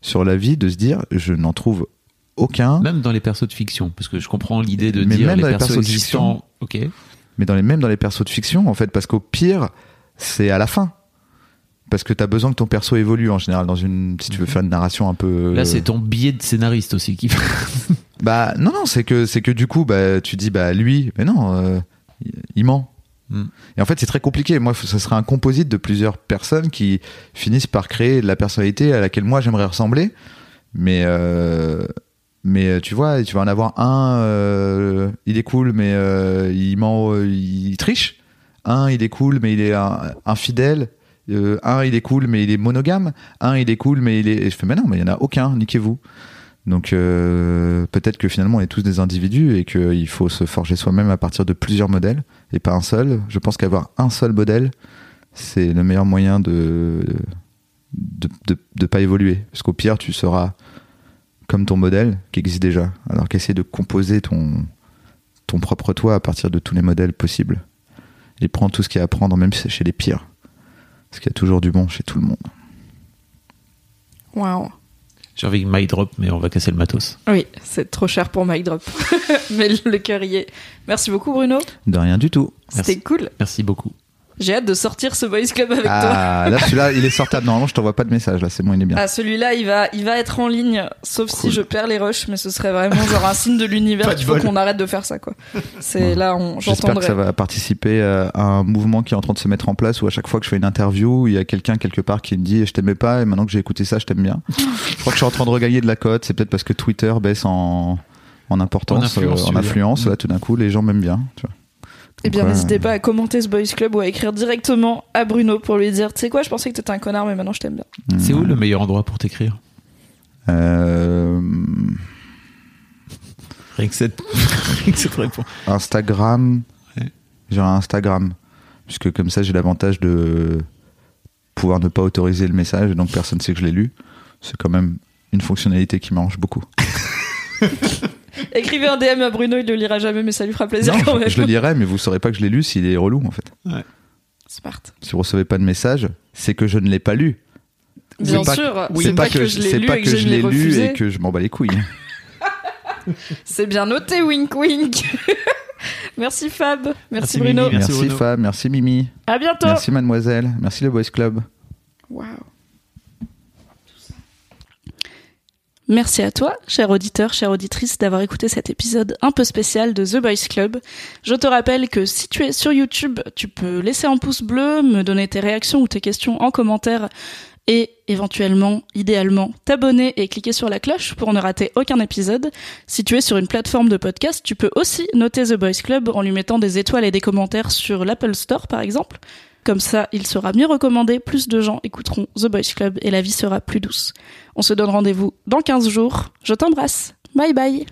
sur la vie de se dire je n'en trouve aucun.
Même dans les persos de fiction, parce que je comprends l'idée de
Mais
dire
même
les
dans les
persos,
persos de
existants. Ok.
Mais dans les, même dans les persos de fiction, en fait, parce qu'au pire, c'est à la fin. parce que t'as besoin que ton perso évolue en général dans une si tu veux faire une narration un peu
Là, c'est ton billet de scénariste aussi qui.
bah non non c'est que c'est que du coup bah tu dis bah lui mais non euh, il- ment
Mm.
et en fait c'est très compliqué moi ça serait un composite de plusieurs personnes qui finissent par créer de la personnalité à laquelle moi j'aimerais ressembler mais euh, mais tu vois tu vas en avoir un euh, il est cool mais euh, il ment euh, il triche un il est cool mais il est infidèle Euh, un il est cool mais il est monogame un il est cool mais il est et je fais mais non mais il y en a aucun niquez-vous donc euh, peut-être que finalement on est tous des individus et qu'il faut se forger soi-même à partir de plusieurs modèles et pas un seul. Je pense qu'avoir un seul modèle, c'est le meilleur moyen de de, de, de pas évoluer. Parce qu'au pire, tu seras comme ton modèle qui existe déjà. Alors qu'essayer de composer ton, ton propre toi à partir de tous les modèles possibles. Et prendre tout ce qu'il y a à prendre, même si c'est chez les pires. Parce qu'il y a toujours du bon chez tout le monde.
Waouh.
J'ai envie de mic drop, mais on va casser le matos.
Oui, c'est trop cher pour Mic Drop. Mais le cœur y est. Merci beaucoup, Bruno.
De rien du tout.
C'était cool.
Merci beaucoup.
J'ai hâte de sortir ce Boys Club avec toi.
Ah, là, celui-là, il est sortable. Normalement, je t'envoie pas de message. Là, c'est bon, il est bien.
Ah, celui-là, il va, il va être en ligne, sauf si je perds les rushs, mais ce serait vraiment genre un signe de l'univers.
Pas de
Il faut qu'on arrête de faire ça, quoi. C'est là, on,
J'espère que ça va participer euh, à un mouvement qui est en train de se mettre en place où à chaque fois que je fais une interview, il y a quelqu'un quelque part qui me dit je t'aimais pas et maintenant que j'ai écouté ça, je t'aime bien. je crois que je suis en train de regagner de la cote. C'est peut-être parce que Twitter baisse en, en importance,
En influence,
euh, en influence. Là, tout d'un coup, les gens m'aiment bien. Tu vois.
Eh bien, n'hésitez pas à commenter ce Boys Club ou à écrire directement à Bruno pour lui dire, tu sais quoi, je pensais que t'étais un connard, mais maintenant je t'aime bien.
C'est où le meilleur endroit pour t'écrire?
Euh,
Rien que cette, rien que cette réponse.
Instagram.
Ouais.
J'ai un Instagram. Puisque comme ça, j'ai l'avantage de pouvoir ne pas autoriser le message et donc personne ne sait que je l'ai lu. C'est quand même une fonctionnalité qui m'arrange beaucoup.
Écrivez un DM à Bruno, il le lira jamais, mais ça lui fera plaisir quand même.
je le lirai, mais vous saurez pas que je l'ai lu s'il est relou en fait.
Smart.
Si vous recevez pas de message, c'est que je ne l'ai pas lu.
Bien
pas-
sûr.
C'est
c'est pas, que, je l'ai lu
pas
et que,
que
je
l'ai lu et que je m'en bats les couilles.
C'est bien noté, wink wink. Merci Fab. Merci,
Merci,
Bruno.
Mimi. Merci,
Merci
Bruno.
Fab, merci Mimi,
À bientôt.
merci Mademoiselle, merci le Boys Club.
Waouh. Merci à toi, cher auditeur, chère auditrice, d'avoir écouté cet épisode un peu spécial de The Boys Club. Je te rappelle que si tu es sur YouTube, tu peux laisser un pouce bleu, me donner tes réactions ou tes questions en commentaire et éventuellement, idéalement, t'abonner et cliquer sur la cloche pour ne rater aucun épisode. Si tu es sur une plateforme de podcast, tu peux aussi noter The Boys Club en lui mettant des étoiles et des commentaires sur l'Apple Store par exemple. Comme ça, il sera mieux recommandé, plus de gens écouteront The Boys Club et la vie sera plus douce. On se donne rendez-vous dans 15 jours. Je t'embrasse. Bye bye.